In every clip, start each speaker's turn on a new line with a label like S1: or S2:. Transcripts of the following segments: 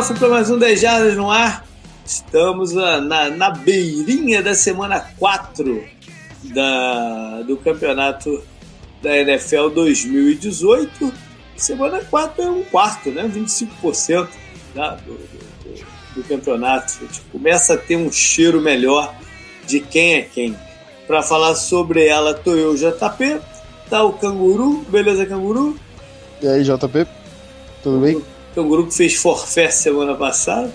S1: kickoff para mais um 10 Jardas no ar. Estamos na, na, beirinha da semana 4 da, do campeonato da NFL 2018. Semana 4 é um quarto, né? 25% da, do, do, do, campeonato. A gente começa a ter um cheiro melhor de quem é quem. Para falar sobre ela, tô eu, JP. Tá o Canguru. Beleza, Canguru?
S2: E aí, JP? Tudo bem?
S1: Tem um grupo fez forfé semana passada.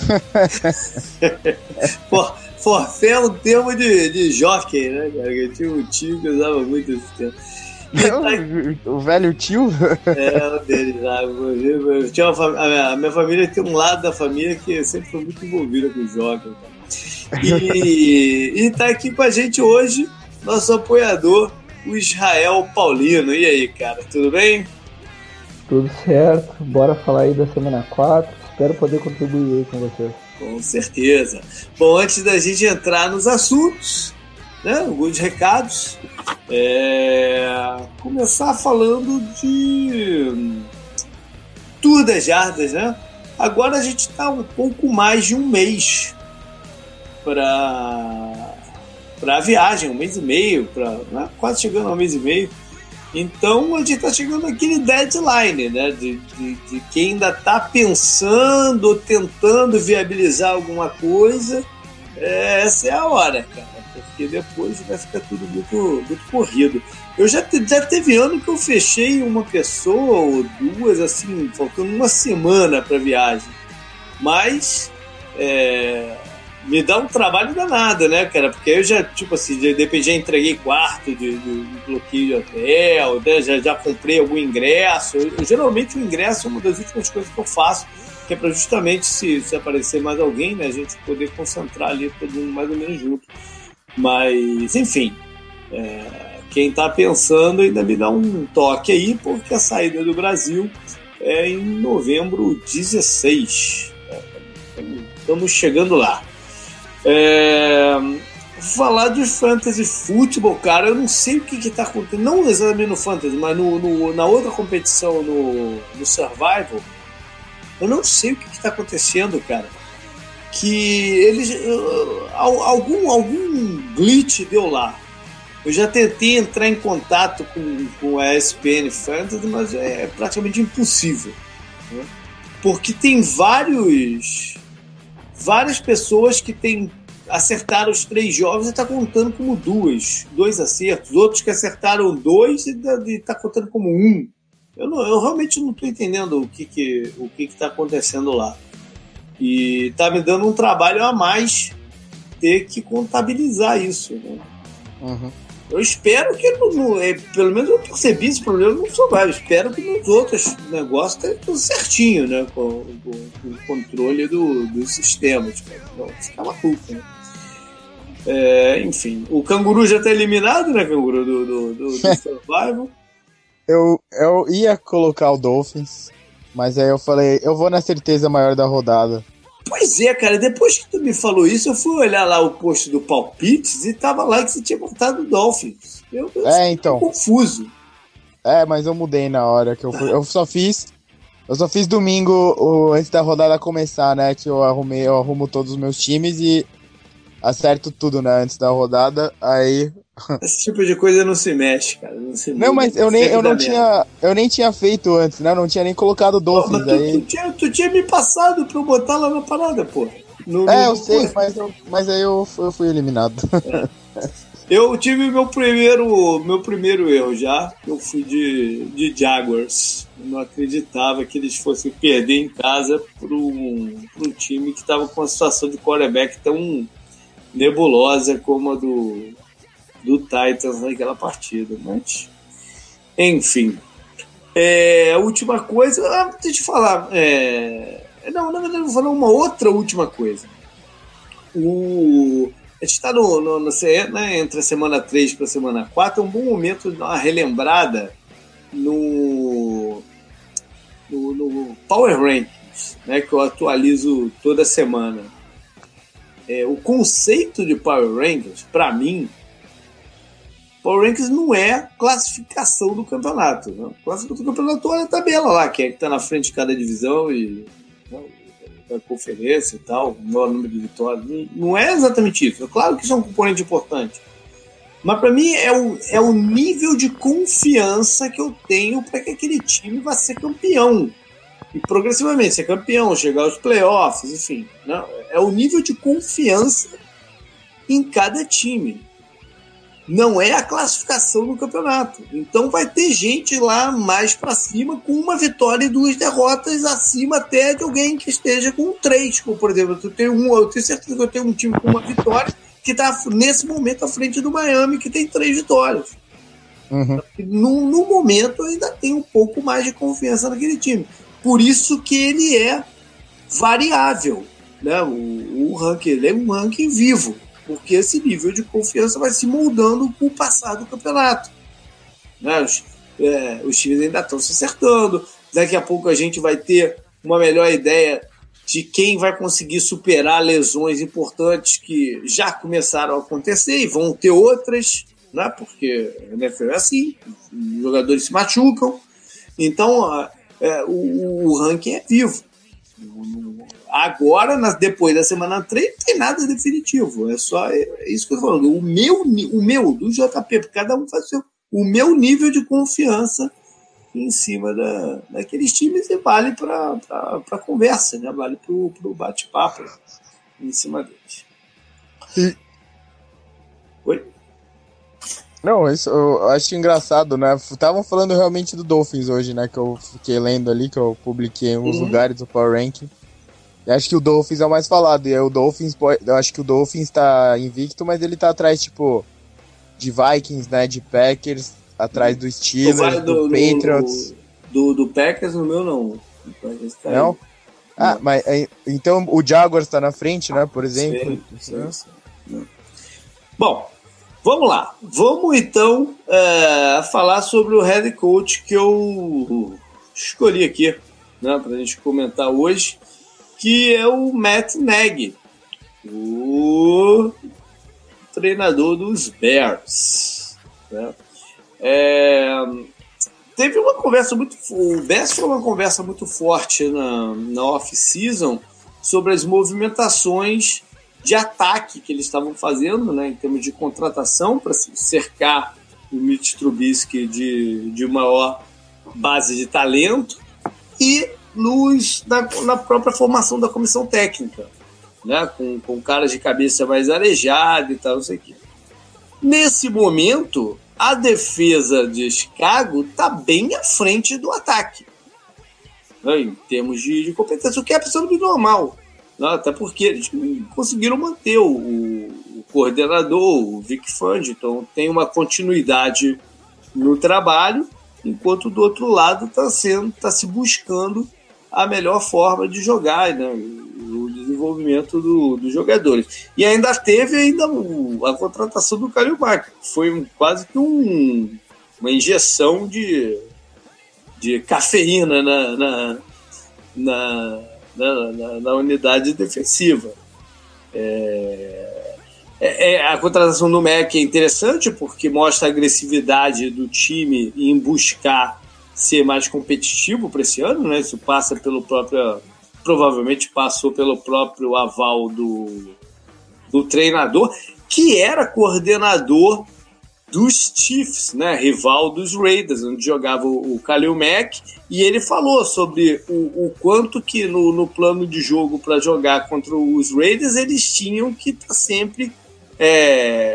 S1: For, forfé é um termo de, de jockey, né, cara? Eu tinha um tio que usava muito esse termo.
S2: Não, o velho tio?
S1: É, o dele? Eu tinha uma, a, minha, a minha família tem um lado da família que sempre foi muito envolvida com jockey. E, e tá aqui com a gente hoje nosso apoiador, o Israel Paulino. E aí, cara, tudo bem?
S3: Tudo certo, bora falar aí da semana 4. Espero poder contribuir aí com vocês.
S1: Com certeza. Bom, antes da gente entrar nos assuntos, né, alguns recados, é... começar falando de Tour das Jardas, né? Agora a gente está um pouco mais de um mês para para a viagem, um mês e meio, pra, né? quase chegando a um mês e meio então a gente está chegando naquele deadline, né? De, de, de quem ainda está pensando, tentando viabilizar alguma coisa. É, essa é a hora, cara, porque depois vai ficar tudo muito, muito corrido. Eu já, te, já teve ano que eu fechei uma pessoa ou duas, assim, faltando uma semana para viagem. Mas é, me dá um trabalho danado, né, cara? Porque eu já, tipo assim, de repente já entreguei quarto de, de, de bloqueio de hotel, né? já, já comprei algum ingresso. Eu, geralmente o ingresso é uma das últimas coisas que eu faço, que é para justamente se, se aparecer mais alguém, né, a gente poder concentrar ali todo mundo mais ou menos junto. Mas, enfim, é, quem tá pensando ainda me dá um toque aí, porque a saída do Brasil é em novembro 16. É, estamos chegando lá. É, falar de fantasy futebol, cara, eu não sei o que, que tá acontecendo, não exatamente no fantasy, mas no, no, na outra competição, no, no survival, eu não sei o que, que tá acontecendo, cara. Que eles. Algum, algum glitch deu lá. Eu já tentei entrar em contato com, com a SPN Fantasy, mas é praticamente impossível. Né? Porque tem vários várias pessoas que têm acertaram os três jogos e está contando como duas, dois acertos. Outros que acertaram dois e está contando como um. Eu, não, eu realmente não estou entendendo o que que o que está acontecendo lá. E está me dando um trabalho a mais ter que contabilizar isso. Né? Uhum. Eu espero que, no, no, é, pelo menos eu percebi esse problema no survival. Espero que nos outros negócios esteja tudo certinho, né? Com, com, com o controle do, dos sistemas. Não ficar maluco, né? É, enfim, o canguru já está eliminado, né, canguru, do, do, do, do survival.
S2: eu, eu ia colocar o Dolphins, mas aí eu falei, eu vou na certeza maior da rodada.
S1: Pois é, cara, depois que tu me falou isso, eu fui olhar lá o post do Palpites e tava lá que você tinha botado o Dolphins. Eu, eu
S2: é, então.
S1: confuso.
S2: É, mas eu mudei na hora que eu fui. Eu só fiz. Eu só fiz domingo o, antes da rodada começar, né? Que eu arrumei, eu arrumo todos os meus times e acerto tudo, né? Antes da rodada. Aí
S1: esse tipo de coisa não se mexe, cara. Não, se
S2: não mas eu nem, eu não tinha, eu nem tinha feito antes, né? Eu não tinha nem colocado Dolphins
S1: tu,
S2: aí.
S1: Tu tinha, tu tinha me passado pra eu botar lá na parada, pô.
S2: No, é, no... eu sei, mas, eu, mas aí eu, eu fui eliminado. É.
S1: Eu tive meu primeiro, meu primeiro erro já. Eu fui de, de Jaguars. Eu não acreditava que eles fossem perder em casa para um, um time que estava com uma situação de quarterback tão nebulosa como a do, do Titans naquela partida. Mas, enfim. É, a última coisa, ah, deixa eu falar. É, não, na verdade, eu vou falar uma outra última coisa. O, a gente está no, no, no, né, entre a semana 3 para a semana 4, é um bom momento de dar uma relembrada no, no, no Power Rankings, né, que eu atualizo toda semana. É, o conceito de Power Rankings, para mim, Power Rankings não é classificação do campeonato. Né? Classificação do campeonato é a tabela lá, quem é que está na frente de cada divisão e né, conferência e tal, o maior número de vitórias. Não, não é exatamente isso. É claro que isso é um componente importante. Mas para mim é o, é o nível de confiança que eu tenho para que aquele time vá ser campeão. E progressivamente ser campeão, chegar aos playoffs, enfim. Né? É o nível de confiança em cada time. Não é a classificação no campeonato. Então vai ter gente lá mais para cima com uma vitória e duas derrotas acima até de alguém que esteja com três. Como, por exemplo, eu tenho, um, eu tenho certeza que eu tenho um time com uma vitória que está nesse momento à frente do Miami, que tem três vitórias. Uhum. No, no, momento, eu ainda tenho um pouco mais de confiança naquele time. Por isso que ele é variável. Né? O, o ranking ele é um ranking vivo, porque esse nível de confiança vai se moldando com o passar do campeonato. Né? Os, é, os times ainda estão se acertando. Daqui a pouco a gente vai ter uma melhor ideia de quem vai conseguir superar lesões importantes que já começaram a acontecer e vão ter outras, né? porque a NFL é assim, os jogadores se machucam. Então, é, o, o, ranking é vivo. Agora, depois da semana 3, não tem nada definitivo. É só é isso que eu tô falando. O meu, o meu do JP, cada um faz o seu. O meu nível de confiança em cima da, daqueles times e vale para a conversa, né? vale para o bate-papo em cima deles. E... Oi?
S2: Não, isso eu acho engraçado, né? Estavam falando realmente do Dolphins hoje, né? Que eu fiquei lendo ali, que eu publiquei em uns uhum. lugares do Power Ranking. E acho que o Dolphins é o mais falado. E o Dolphins, eu acho que o Dolphins tá invicto, mas ele tá atrás, tipo, de Vikings, né? De Packers, atrás do Steelers, do, do, Patriots.
S1: Do, do, Packers, no meu não.
S2: Tá não? Ah, não. mas então o Jaguars está na frente, né? Por exemplo. Sim, sim, sim.
S1: Bom, vamos lá. Vamos então é, falar sobre o head coach que eu escolhi aqui, né? Para a gente comentar hoje, que é o Matt Nagy, o treinador dos Bears. Né? É, teve uma conversa muito. O Bess foi uma conversa muito forte na, na off-season sobre as movimentações de ataque que eles estavam fazendo, né, em termos de contratação, para cercar o Mitch Trubisky de, de maior base de talento e nos, na, na própria formação da comissão técnica, né, com, com caras de cabeça mais arejada e tal, não sei o quê. Nesse momento, a defesa de Chicago está bem à frente do ataque. Né, em termos de, de, competência, o que é absolutamente normal. Né, até porque eles conseguiram manter o, o coordenador, o Vic Fund, então tem uma continuidade no trabalho, enquanto do outro lado está sendo, tá se buscando a melhor forma de jogar, né? desenvolvimento do, dos jogadores. E ainda teve ainda o, a contratação do Calil Mack, foi um, quase que um, uma injeção de, de cafeína na, na, na, na, na unidade defensiva. É, é, é, a contratação do Mac é interessante porque mostra a agressividade do time em buscar ser mais competitivo para esse ano, né? Isso passa pelo próprio provavelmente passou pelo próprio aval do, do treinador, que era coordenador dos Chiefs, né, rival dos Raiders, onde jogava o, o Khalil Mack, e ele falou sobre o, o quanto que no, no plano de jogo para jogar contra os Raiders eles tinham que estar tá sempre é,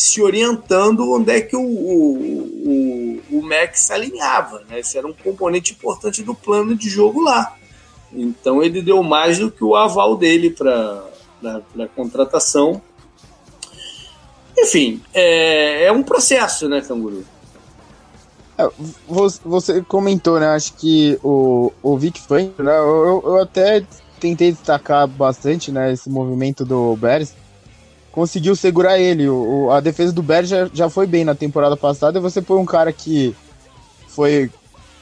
S1: se orientando onde é que o, o, o, o se alinhava. Né? Esse era um componente importante do plano de jogo lá. Então ele deu mais do que o aval dele para a contratação. Enfim, é, é um processo, né, Canguru?
S2: É, você comentou, né? Acho que o, o Vic Fangio, né? Eu, eu até tentei destacar bastante, né? Esse movimento do Bears. Conseguiu segurar ele. O, a defesa do Bears já, já foi bem na temporada passada. E você põe um cara que foi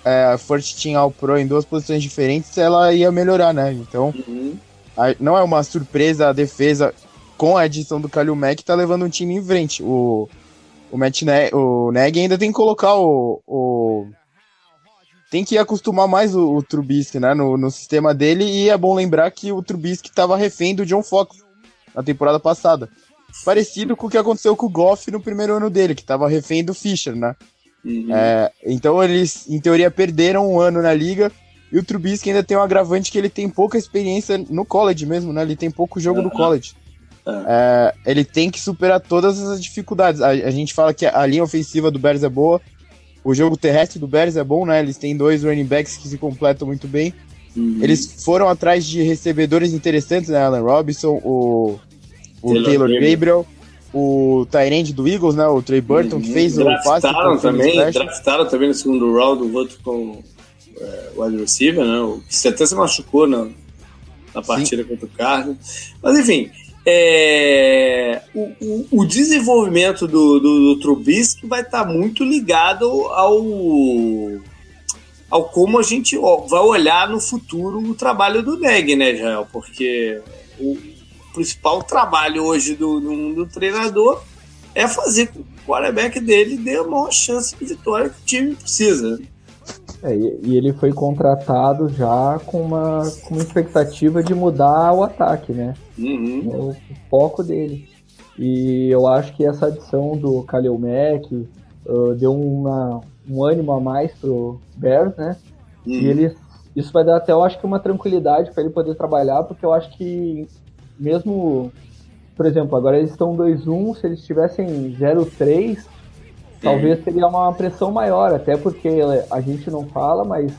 S2: é, First Team All Pro em duas posições diferentes, ela ia melhorar, né? Então, uhum. a, não é uma surpresa a defesa com a adição do Kalil Mack tá levando um time em frente. O, o Matt ne o Neg ainda tem que colocar o, o, tem que acostumar mais o, o Trubisky, né, no, no sistema dele, e é bom lembrar que o Trubisky estava refém do John Fox na temporada passada. Parecido com o que aconteceu com o Goff no primeiro ano dele, que estava refém do Fischer, né? Uhum. É, então eles, em teoria, perderam um ano na liga, e o Trubisky ainda tem um agravante que ele tem pouca experiência no college mesmo, né? Ele tem pouco jogo uhum. no college. É, ele tem que superar todas as dificuldades. A, a, gente fala que a linha ofensiva do Bears é boa, o jogo terrestre do Bears é bom, né? Eles têm dois running backs que se completam muito bem. Uhum. Eles foram atrás de recebedores interessantes, né? Allen Robinson, o, o Taylor, Taylor Gabriel, o Tyrande do Eagles, né? O Trey Burton, uhum. que fez
S1: draftaram
S2: o
S1: passe. Também, draftaram também no segundo round o outro com é, o wide receiver, né? O que até se machucou na, na partida Sim. contra o Cardinals. Mas enfim, é, o, o, o, desenvolvimento do, do, do Trubisky vai estar tá muito ligado ao, ao como a gente vai olhar no futuro o trabalho do Neg, né, Jael? Porque o principal trabalho hoje do, do, do treinador é fazer com que o quarterback dele dê a maior chance de vitória que o time precisa.
S3: É, e ele foi contratado já com uma, com uma expectativa de mudar o ataque, né? Uhum. O, o, foco dele. E eu acho que essa adição do Kalil Mack uh, deu uma, um ânimo a mais pro Bears, né? Uhum. E ele, isso vai dar até, eu acho que uma tranquilidade para ele poder trabalhar, porque eu acho que mesmo, por exemplo, agora eles estão 2-1, se eles tivessem 0-3, talvez seria uma pressão maior, até porque a gente não fala, mas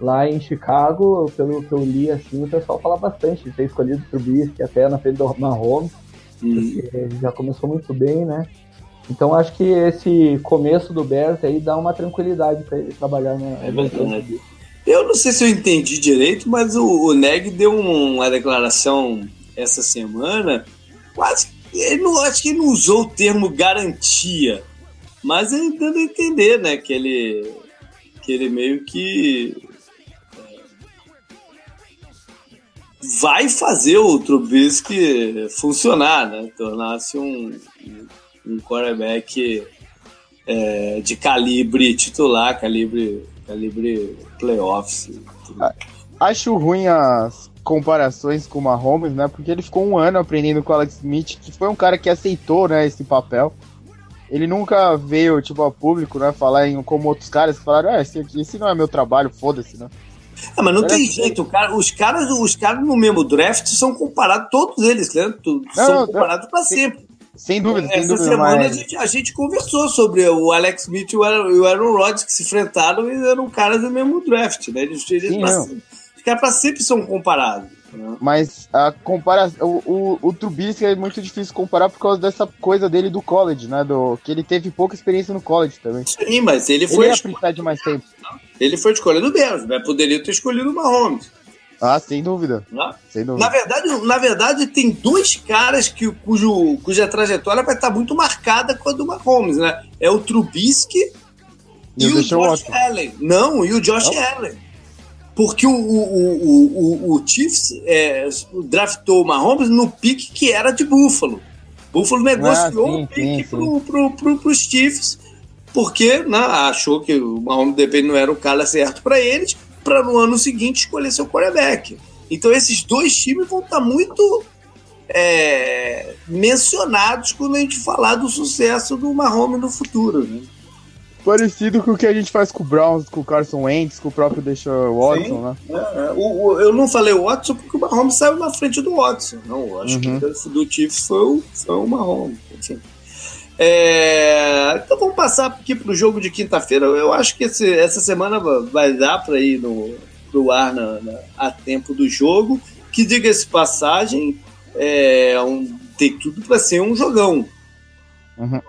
S3: lá em Chicago, pelo que eu li, assim, o pessoal fala bastante de ter escolhido o Trubisky até na frente do Mahomes, uhum. já começou muito bem, né? Então acho que esse começo do Bears aí dá uma tranquilidade para ele trabalhar na
S1: é verdade. Eu não sei se eu entendi direito, mas o, o Neg deu uma declaração essa semana, quase ele não acho que ele não usou o termo garantia, mas ele dando a entender, né, que ele que ele meio que é, vai fazer o Trubisky funcionar, né? Tornar-se um, um quarterback é, de calibre titular, calibre, calibre playoffs.
S2: Acho ruim as comparações com o Mahomes, né? Porque ele ficou um ano aprendendo com o Alex Smith, que foi um cara que aceitou, né, esse papel ele nunca veio, tipo, ao público, né, falar em, como outros caras que falaram, ah, esse, aqui, esse não é meu trabalho, foda-se, né?
S1: Ah, mas não Era tem jeito, cara, os caras, os caras no mesmo draft são comparados, todos eles, né? São não, comparados para sempre.
S2: Sem dúvida,
S1: sem
S2: Essa dúvida.
S1: semana mas... a, gente, a gente conversou sobre o Alex Smith e o Aaron Rodgers que se enfrentaram e eram caras do mesmo draft, né? Eles, eles Sim, caras sempre são comparados.
S2: Mas a comparação. O, o, o Trubisky é muito difícil comparar por causa dessa coisa dele do college, né? Do, que ele teve pouca experiência no college também.
S1: Sim, mas ele foi.
S2: Ele ia precisar de mais tempo.
S1: Ele foi escolhido mesmo, né? Poderia ter escolhido o Mahomes.
S2: Ah, sem dúvida. sem dúvida.
S1: Na verdade, na verdade, tem dois caras que, cujo, cuja trajetória vai estar muito marcada com a do Mahomes, né? É o Trubisky e, e o, Josh Allen. Não, e o Josh Não? Allen. Porque o, o, o, o, Chiefs é, draftou o Mahomes no pique que era de Buffalo. Buffalo negociou ah, sim, o pique para pro, pro, pro, Chiefs, porque né, achou que o Mahomes depende não era o cara certo para eles, para no ano seguinte escolher seu quarterback. Então esses dois times vão estar tá muito é, mencionados quando a gente falar do sucesso do Mahomes no futuro. Né?
S2: Parecido com o que a gente faz com o Browns, com o Carson Wentz, com o próprio Deshaun Watson, Sim, né?
S1: É, é. O, o, eu não falei o Watson porque o Mahomes saiu na frente do Watson. Não, acho uhum. que do Chiefs foi o, foi o Mahomes. Enfim. É, então vamos passar aqui para o jogo de quinta-feira. Eu acho que esse, essa semana vai dar para ir no, pro ar na, na, a tempo do jogo. Que diga-se passagem, é, um, tem tudo para ser um jogão. Uhum.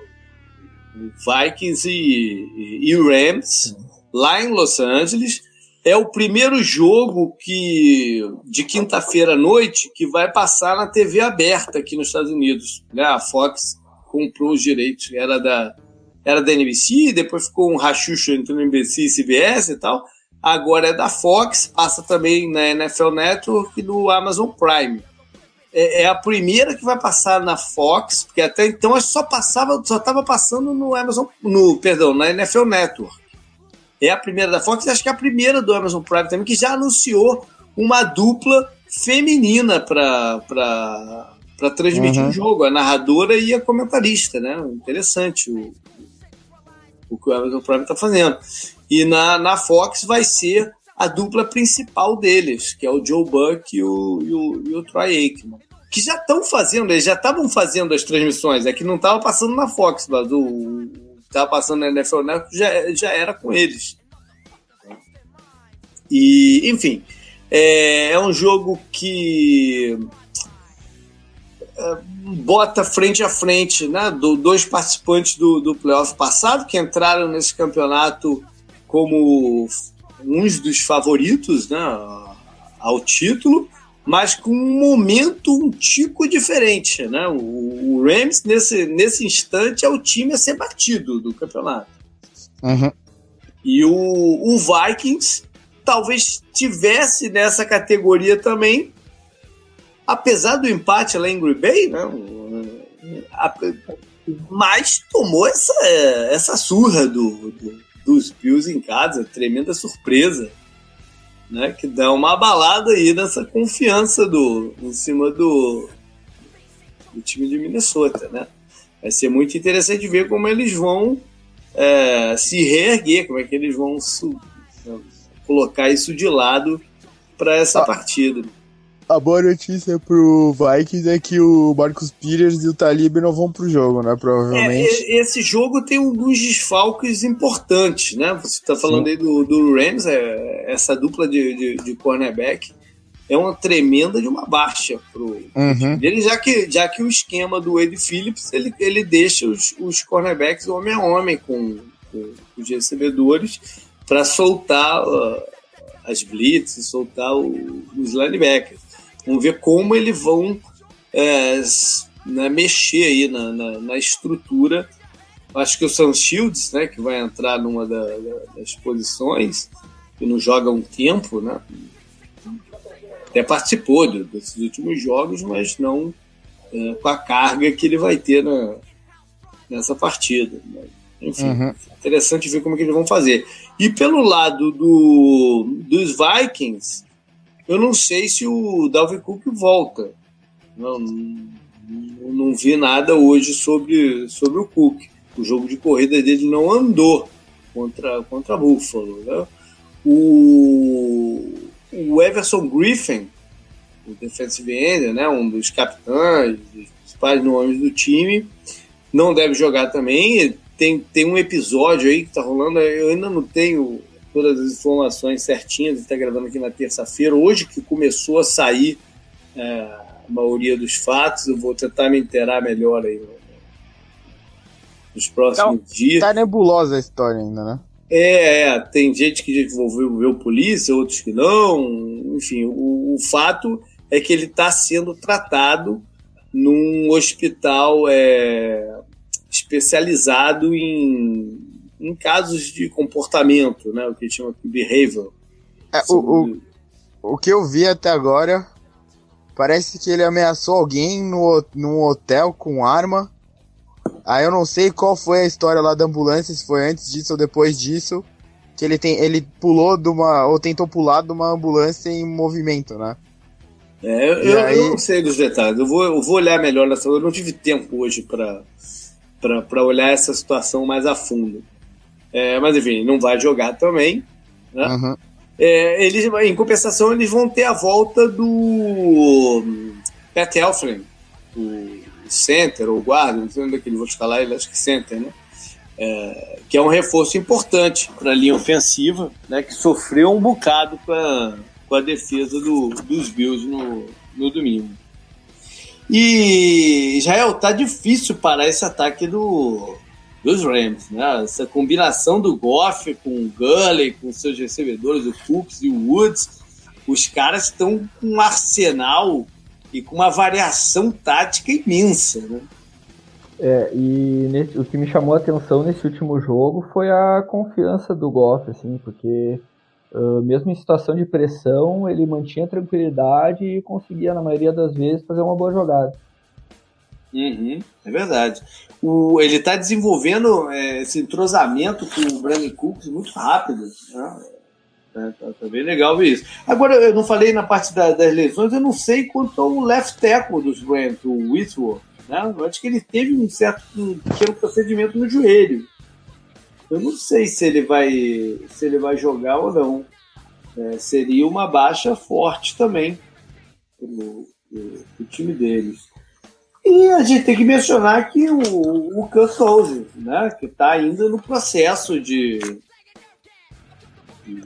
S1: Vikings e, e Rams, lá em Los Angeles. É o primeiro jogo que de quinta-feira à noite que vai passar na TV aberta aqui nos Estados Unidos. Né? A Fox comprou os direitos, era da, era da NBC, depois ficou um rachucho entre NBC e CBS e tal. Agora é da Fox, passa também na NFL Network e no Amazon Prime é, é, a primeira que vai passar na Fox, porque até então só passava, só estava passando no Amazon, no, perdão, na NFL Network. é a primeira da Fox, acho que é a primeira do Amazon Prime também, que já anunciou uma dupla feminina para para transmitir uhum. o jogo, a narradora e a comentarista, né? Interessante o, o que o Amazon Prime está fazendo. E na, na Fox vai ser a dupla principal deles, que é o Joe Buck e o, e o, e o Troy Aikman. Que já estão fazendo, eles já estavam fazendo as transmissões, é que não estava passando na Fox, mas o estava passando na NFL Network já, já era com eles. E, enfim, é, é um jogo que é, bota frente a frente né, do, dois participantes do, do playoff passado que entraram nesse campeonato como uns dos favoritos né, ao título, mas com um momento um tico diferente. Né? O, o Rams, nesse, nesse instante, é o time a ser batido do campeonato.
S2: Uhum.
S1: E o, o Vikings talvez tivesse nessa categoria também, apesar do empate lá em Green Bay, né? mas tomou essa, essa surra do, do, dos Bills em casa, tremenda surpresa, né? Que dá uma abalada aí nessa confiança do, em cima do, do time de Minnesota, né? Vai ser muito interessante ver como eles vão é, se reerguer, como é que eles vão colocar isso de lado para essa ah, partida.
S2: A boa notícia pro Vikings é que o Marcus Peters e o Talib não vão pro jogo, né? Provavelmente.
S1: É, esse jogo tem alguns desfalques importantes, né? Você está falando Sim. aí do, do Rams, é, essa dupla de, de, de, cornerback é uma tremenda de uma baixa pro
S2: uhum.
S1: ele, já que, já que o esquema do Ed Phillips ele, ele deixa os, os cornerbacks homem a homem com, com os recebedores para soltar uh, as blitz, soltar o, os linebackers. Vamos ver como eles vão é, né, mexer aí na, na, na, estrutura. Acho que o Sam Shields, né, que vai entrar numa da, das posições, que não joga há um tempo, né? Até participou desses últimos jogos, mas não é, com a carga que ele vai ter na, nessa partida. Né? Enfim, uhum. interessante ver como é que eles vão fazer. E pelo lado do, dos Vikings, eu não sei se o Dalvin Cook volta. Não, não vi nada hoje sobre, sobre o Cook. O jogo de corrida dele não andou contra, contra Buffalo. Né? O, o Everson Griffin, o defensive end, né, um dos capitães, dos principais nomes do time, não deve jogar também tem, tem um episódio aí que tá rolando, eu ainda não tenho todas as informações certinhas, está gravando aqui na terça-feira, hoje que começou a sair é, a maioria dos fatos, eu vou tentar me inteirar melhor aí nos próximos então, dias.
S2: Tá nebulosa a história ainda, né?
S1: É, é, tem gente que envolveu polícia, outros que não, enfim, o, o fato é que ele está sendo tratado num hospital é, especializado em, em casos de comportamento, né? O que chama de behavior.
S2: É, o, o, o que eu vi até agora parece que ele ameaçou alguém no, num hotel com arma. Aí eu não sei qual foi a história lá da ambulância, se foi antes disso ou depois disso. Que ele tem. Ele pulou de uma. ou tentou pular de uma ambulância em movimento, né?
S1: É, eu, aí... eu não sei dos detalhes. Eu vou, eu vou olhar melhor nessa. Eu não tive tempo hoje para para olhar essa situação mais a fundo. É, mas enfim, não vai jogar também. Né?
S2: Uhum.
S1: É, eles, em compensação, eles vão ter a volta do Pat Elflin, o center ou guarda, não sei onde é que ele vou escalar ele, acho que center, né? É, que é um reforço importante para a linha ofensiva, né, que sofreu um bocado com a, com a defesa do, dos Bills no, no domingo. E Israel, tá difícil parar esse ataque do, dos Rams, né? Essa combinação do Goff com o Gurley, com seus recebedores, o Cooks e o Woods, os caras estão com um arsenal e com uma variação tática imensa, né?
S3: É, e nesse, o que me chamou a atenção nesse último jogo foi a confiança do Goff, assim, porque Uh, mesmo em situação de pressão, ele mantinha tranquilidade e conseguia, na maioria das vezes, fazer uma boa jogada.
S1: Uhum, é verdade. O, ele está desenvolvendo é, esse entrosamento com o Brandon Cooks muito rápido. Né? É, tá, tá, bem legal ver isso. Agora, eu não falei na parte da, das lesões, eu não sei quanto ao left tackle dos Rams, o Whitworth. Né? Eu acho que ele teve um certo um pequeno procedimento no joelho. Eu não sei se ele vai, se ele vai jogar ou não. É, seria uma baixa forte também para o time deles. E a gente tem que mencionar que o, o Kurt né, que está ainda no processo de, de,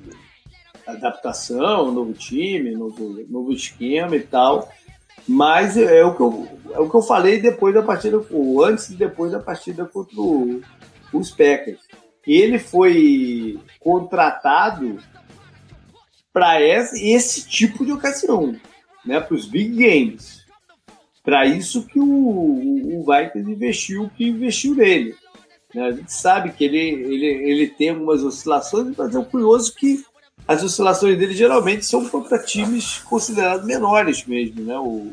S1: adaptação, novo time, novo, novo esquema e tal. Mas é o, que eu, é o que eu falei depois da partida, ou antes e depois da partida contra o, os Packers. Ele foi contratado para esse, esse tipo de ocasião, né, para os big games para isso que o, o, Vikings investiu o que investiu nele. Né? A gente sabe que ele, ele, ele tem algumas oscilações, mas é curioso que as oscilações dele geralmente são contra times considerados menores mesmo, né? O,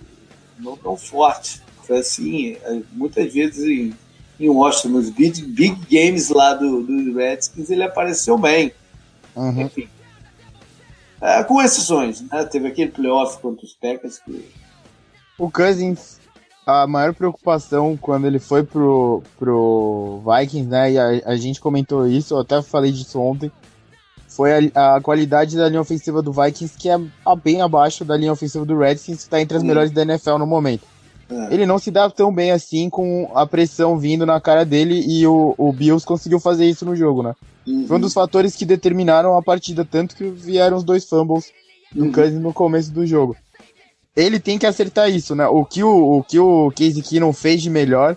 S1: não tão fortes. Foi assim, é, muitas vezes em, em Washington, nos big, big games lá do, do Redskins, ele apareceu bem. Uhum. Enfim. É, com exceções, né? Teve aquele playoff contra os Packers que
S2: o Cousins, a maior preocupação quando ele foi pro, pro Vikings, né? E a, a gente comentou isso, eu até falei disso ontem. Foi a, a, qualidade da linha ofensiva do Vikings, que é bem abaixo da linha ofensiva do Redskins, que está entre as uhum. melhores da NFL no momento. É. Ele não se dá tão bem assim com a pressão vindo na cara dele e o, o Bills conseguiu fazer isso no jogo, né? Uhum. Foi um dos fatores que determinaram a partida, tanto que vieram os dois fumbles do uhum. Cousins no começo do jogo ele tem que acertar isso, né? O que o, o, que o Casey Keenum fez de melhor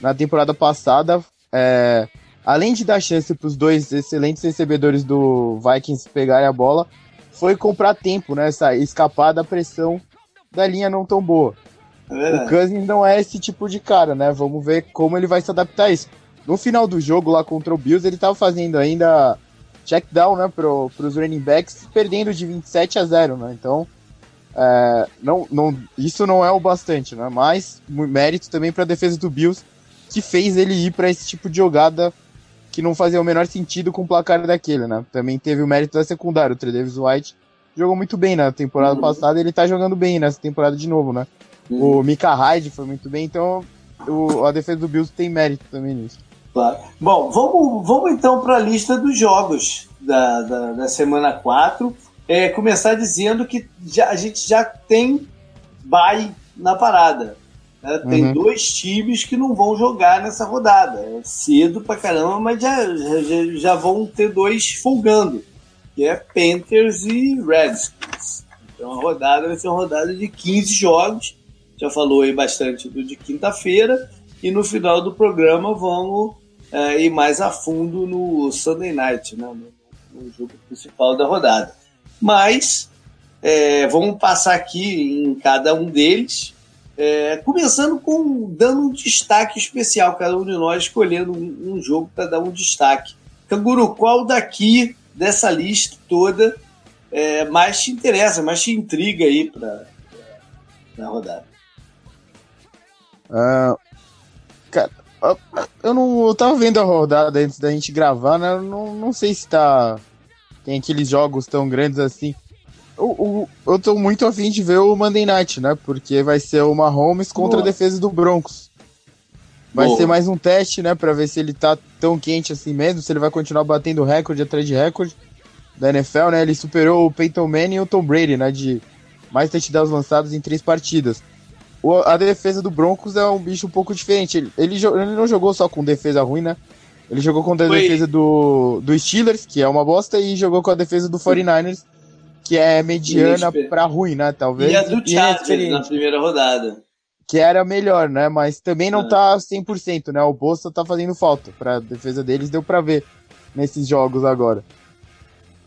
S2: na temporada passada, é, além de dar chance para os dois excelentes recebedores do Vikings pegarem a bola, foi comprar tempo, né? Essa, escapar da pressão da linha não tão boa. É o Cousins não é esse tipo de cara, né? Vamos ver como ele vai se adaptar a isso. No final do jogo lá contra o Bills, ele estava fazendo ainda check down, né, para os running backs, perdendo de 27 a 0, né? Então, é, não, não, isso não é o bastante, né? Mas mérito também para a defesa do Bills, que fez ele ir para esse tipo de jogada que não fazia o menor sentido com o placar daquele, né? Também teve o mérito da secundária, o Tredavis White jogou muito bem na temporada uhum. passada, ele tá jogando bem nessa temporada de novo, né? Uhum. O Mika Hyde foi muito bem, então o, a defesa do Bills tem mérito também nisso.
S1: Claro. Bom, vamos, vamos então para a lista dos jogos da, da, da semana 4 é, começar dizendo que já, a gente já tem bye na parada. Né? Tem uhum. dois times que não vão jogar nessa rodada. É cedo pra caramba, mas já, já, já vão ter dois folgando, que é Panthers e Redskins. Então a rodada vai ser uma rodada de 15 jogos. Já falou aí bastante do de quinta-feira. E no final do programa vamos é, ir mais a fundo no Sunday Night, né? no, no jogo principal da rodada. Mas é, vamos passar aqui em cada um deles, é, começando com dando um destaque especial, cada um de nós escolhendo um, um jogo para dar um destaque. Canguru, qual daqui dessa lista toda é, mais te interessa, mais te intriga aí para a rodada?
S2: Uh, cara, eu não eu tava vendo a rodada antes da gente gravar, né? Eu não, não sei se tá tem aqueles jogos tão grandes assim. Eu, eu, eu tô muito afim de ver o Monday Night, né? Porque vai ser o Mahomes contra Boa. a defesa do Broncos. Vai Boa. ser mais um teste, né? Pra ver se ele tá tão quente assim mesmo, se ele vai continuar batendo recorde atrás de recorde da NFL, né? Ele superou o Peyton Manning e o Tom Brady, né? De mais touchdowns lançados em três partidas. O, a defesa do Broncos é um bicho um pouco diferente. Ele, ele, ele não jogou só com defesa ruim, né? Ele jogou contra a Foi... defesa do, do Steelers, que é uma bosta, e jogou com a defesa do 49ers, que é mediana para ruim, né? Talvez.
S1: E a do Chargers na primeira rodada.
S2: Que era melhor, né? Mas também não é. tá 100%, né? O Bolsa tá fazendo falta pra defesa deles, deu pra ver nesses jogos agora.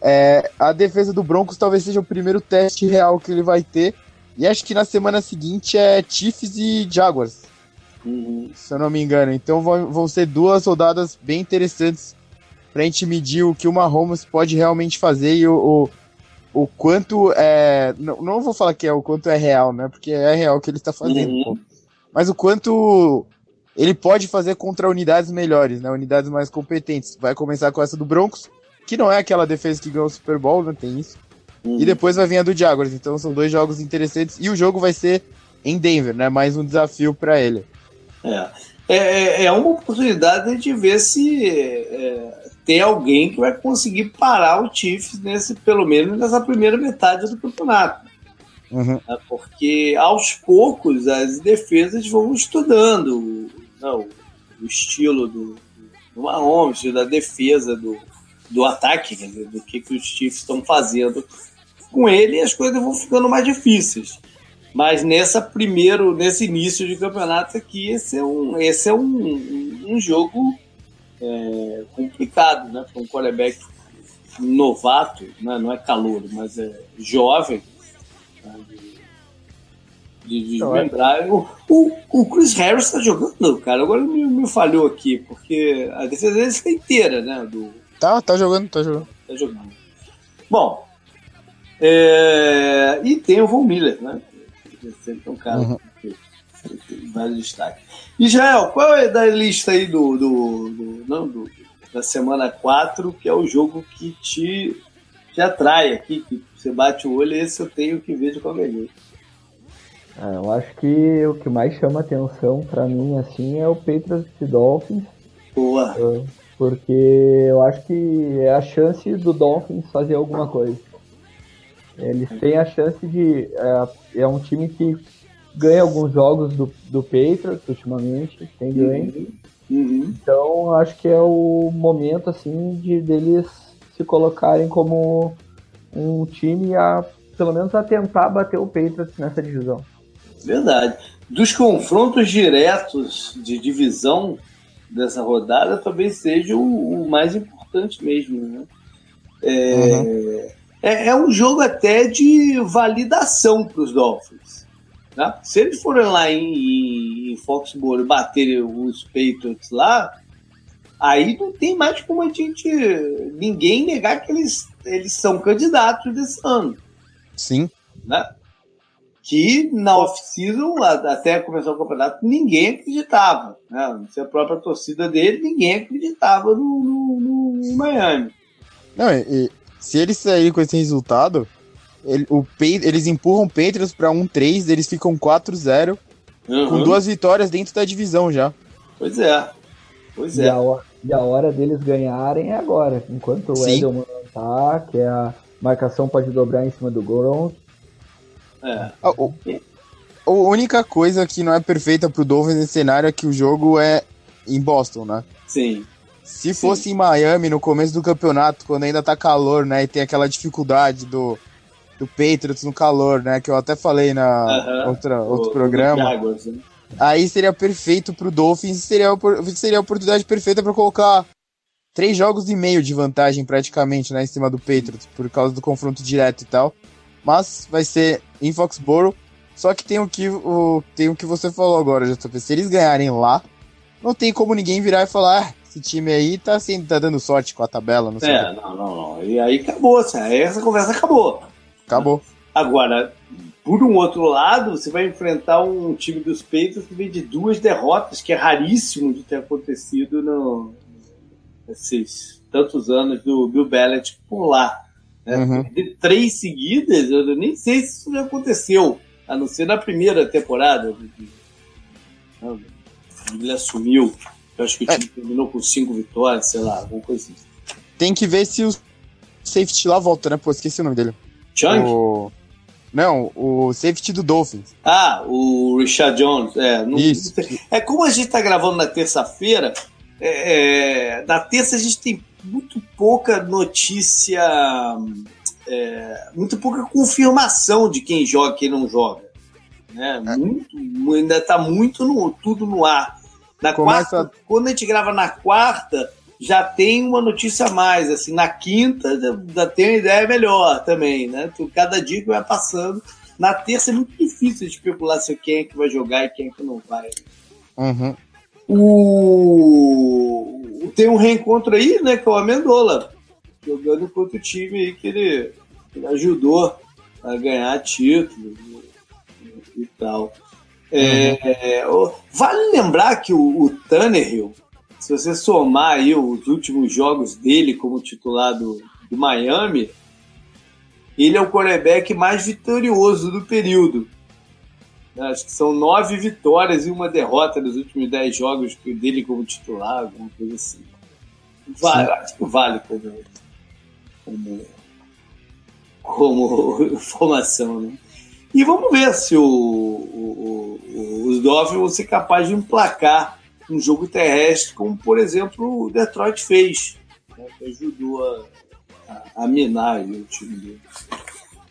S2: É, a defesa do Broncos talvez seja o primeiro teste real que ele vai ter. E acho que na semana seguinte é Chiefs e Jaguars. Uhum. Se eu não me engano. Então vão, ser duas rodadas bem interessantes pra gente medir o que o Mahomes pode realmente fazer e o, o, o quanto é. Não, não vou falar que é o quanto é real, né? Porque é real o que ele está fazendo. Uhum. mas o quanto ele pode fazer contra unidades melhores, né? Unidades mais competentes. Vai começar com essa do Broncos, que não é aquela defesa que ganhou o Super Bowl, não tem isso. Uhum. E depois vai vir a do Jaguars. Então são dois jogos interessantes. E o jogo vai ser em Denver, né? Mais um desafio para ele.
S1: É. É, é, é uma oportunidade de ver se é, tem alguém que vai conseguir parar o Chiefs nesse, pelo menos nessa primeira metade do campeonato. Uhum. É, porque aos poucos as defesas vão estudando não, o estilo do, do Mahomes, da defesa, do, do ataque, dizer, do que, que os Chiefs estão fazendo com ele, as coisas vão ficando mais difíceis. Mas nessa primeiro, nesse início de campeonato aqui, esse é um, esse é um, um jogo é, complicado, né? Para um quarterback novato, né? não é calor, mas é jovem, né? de, de desmembrar. O, o, o, Chris Harris está jogando, cara. Agora me, me falhou aqui, porque a defesa dele está inteira, né? Do...
S2: Tá, tá jogando, tá jogando.
S1: Tá jogando. Bom, é... e tem o Von Miller, né? Sempre um cara uhum. que tem vários destaques. Israel, qual é da lista aí do, do, do, não, do da semana 4, que é o jogo que te, te atrai aqui, que você bate o olho, esse eu tenho que ver de qualquer jeito.
S3: É, eu acho que o que mais chama atenção para mim assim é o Patriots e Dolphins.
S1: Boa.
S3: É, porque eu acho que é a chance do Dolphins fazer alguma coisa. Eles têm a chance de. É, é um time que ganha alguns jogos do, do Patriots ultimamente, tem uhum. ganho. Uhum. Então acho que é o momento assim de deles se colocarem como um time a pelo menos a tentar bater o Patriots nessa divisão.
S1: Verdade. Dos confrontos diretos de divisão dessa rodada, talvez seja o, o mais importante mesmo. Né? É, uhum. É, é, um jogo até de validação para os Dolphins. Né? Se eles forem lá em, em Foxborough baterem os Patriots lá, aí não tem mais como a gente ninguém negar que eles, eles são candidatos desse ano.
S2: Sim.
S1: Né? que na off-season, até começar o campeonato, ninguém acreditava. Né? Se a própria torcida dele, ninguém acreditava no, no, no Miami.
S2: Não, e, se eles saírem com esse resultado, ele, o, eles empurram o Patriots para 1-3, eles ficam 4-0, uhum. com duas vitórias dentro da divisão já.
S1: Pois é. Pois é. E
S3: a, hora, e a hora deles ganharem é agora, enquanto o Sim. Edelman tá, que é a marcação pode dobrar em cima do Gronk,
S2: é. A, o, a única coisa que não é perfeita pro Dolphins nesse cenário é que o jogo é em Boston, né?
S1: Sim.
S2: Se fosse em Miami no começo do campeonato, quando ainda tá calor, né? E tem aquela dificuldade do, do Patriots no calor, né? Que eu até falei na uh -huh. outra, outro o, programa. Né? Aí seria perfeito pro Dolphins, seria, seria a oportunidade perfeita para colocar três jogos e meio de vantagem praticamente, né, em cima do Patriots, por causa do confronto direto e tal mas vai ser em Foxborough. Só que tem o que, o, tem o que você falou agora, JP. Se eles ganharem lá, não tem como ninguém virar e falar, ah, esse time aí tá, assim, tá dando sorte com a tabela, não sei.
S1: É, não, não, não. E aí acabou, assim, aí essa conversa acabou.
S2: Acabou.
S1: Agora, por um outro lado, você vai enfrentar um time dos Peitos que vem de duas derrotas, que é raríssimo de ter acontecido no, nesses tantos anos do Bill Belichick por lá. Né? Uhum. De três seguidas, eu nem sei se isso já aconteceu, a não ser na primeira temporada. Ele assumiu, eu acho que o time é. terminou com cinco vitórias, sei lá, alguma coisa assim.
S2: Tem que ver se o safety lá volta, né? Pô, esqueci o nome dele.
S1: Chunk?
S2: O... Não, o safety do Dolphins.
S1: Ah, o Richard Jones. É, não... Isso. é como a gente tá gravando na terça-feira, é, é, na terça a gente tem muito pouca notícia, é, muito pouca confirmação de quem joga e quem não joga. Né? É. Muito, ainda está muito no, tudo no ar. Na Começa... quarta, quando a gente grava na quarta, já tem uma notícia a mais. Assim, na quinta já tem uma ideia melhor também, né? Cada dia que vai passando. Na terça é muito difícil de especular se quem é que vai jogar e quem é que não vai.
S2: Uhum.
S1: O... Tem um reencontro aí, né, que é o Amendola, jogando contra o time aí que ele, ele ajudou a ganhar título e, e tal. É, uhum. vale lembrar que o, o Tannehill, se você somar aí os últimos jogos dele como titular do, do Miami, ele é o quarterback mais vitorioso do período. Acho que são nove vitórias e uma derrota nos últimos dez jogos dele como titular, alguma coisa assim. Vale, acho que vale como, como, como informação, né? E vamos ver se o, o, o, os Dolphins vão ser capazes de emplacar um jogo terrestre, como por exemplo o Detroit fez, né, que ajudou a, a, a minar o time do,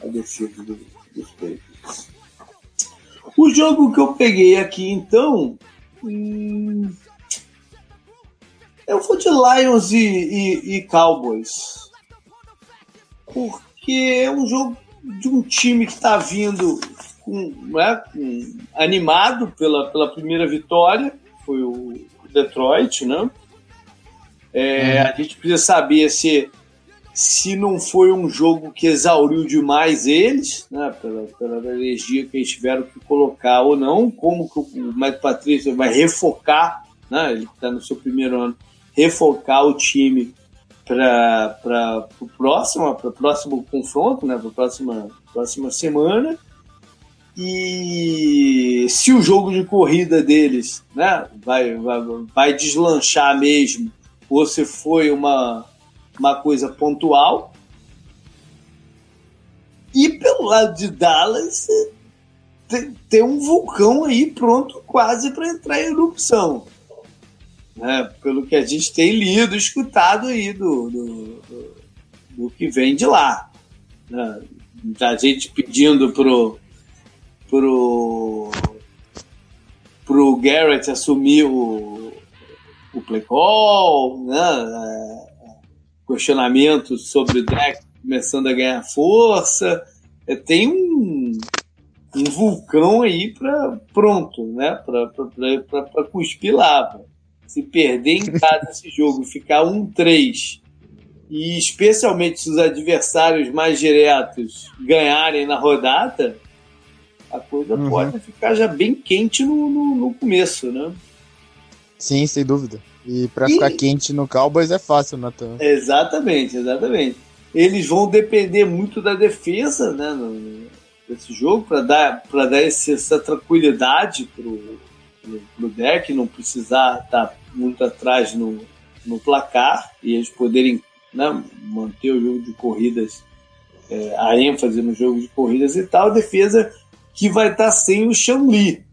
S1: a defesa do, dos Patriots. O jogo que eu peguei aqui então. Hum, eu vou de Lions e, e, e Cowboys. Porque é um jogo de um time que está vindo com, né, com, animado pela, pela primeira vitória, foi o Detroit, né? É, uhum. A gente precisa saber se, se não foi um jogo que exauriu demais eles, né, pela, pela energia que eles tiveram que colocar ou não, como que o Mike Patrício vai refocar, né, ele está no seu primeiro ano, refocar o time para o próximo, para o próximo confronto, né, para a próxima, próxima semana. E se o jogo de corrida deles né, vai, vai, vai deslanchar mesmo, ou se foi uma, uma coisa pontual. E pelo lado de Dallas, tem, tem um vulcão aí pronto quase para entrar em erupção né? pelo que a gente tem lido, escutado aí do, do, do, do que vem de lá. Né? Gente pedindo pro, pro, pro Garrett assumir o, o play call, né? É, questionamento sobre o deck começando a ganhar força. É, tem um, um vulcão aí para pronto, né? Para cuspir lava se perder em casa esse jogo, ficar 1-3, e especialmente se os adversários mais diretos ganharem na rodada, a coisa uhum. pode ficar já bem quente no, no, no, começo, né?
S2: Sim, sem dúvida. E para e... ficar quente no Cowboys é fácil, Natan.
S1: Exatamente, exatamente. Eles vão depender muito da defesa, né, no, desse jogo, para dar, dar esse, essa tranquilidade pro, pro, pro deck, não precisar estar tá muito atrás no, no placar e eles poderem né, manter o jogo de corridas, é, a ênfase no jogo de corridas e tal. Defesa que vai estar sem o Xiangli.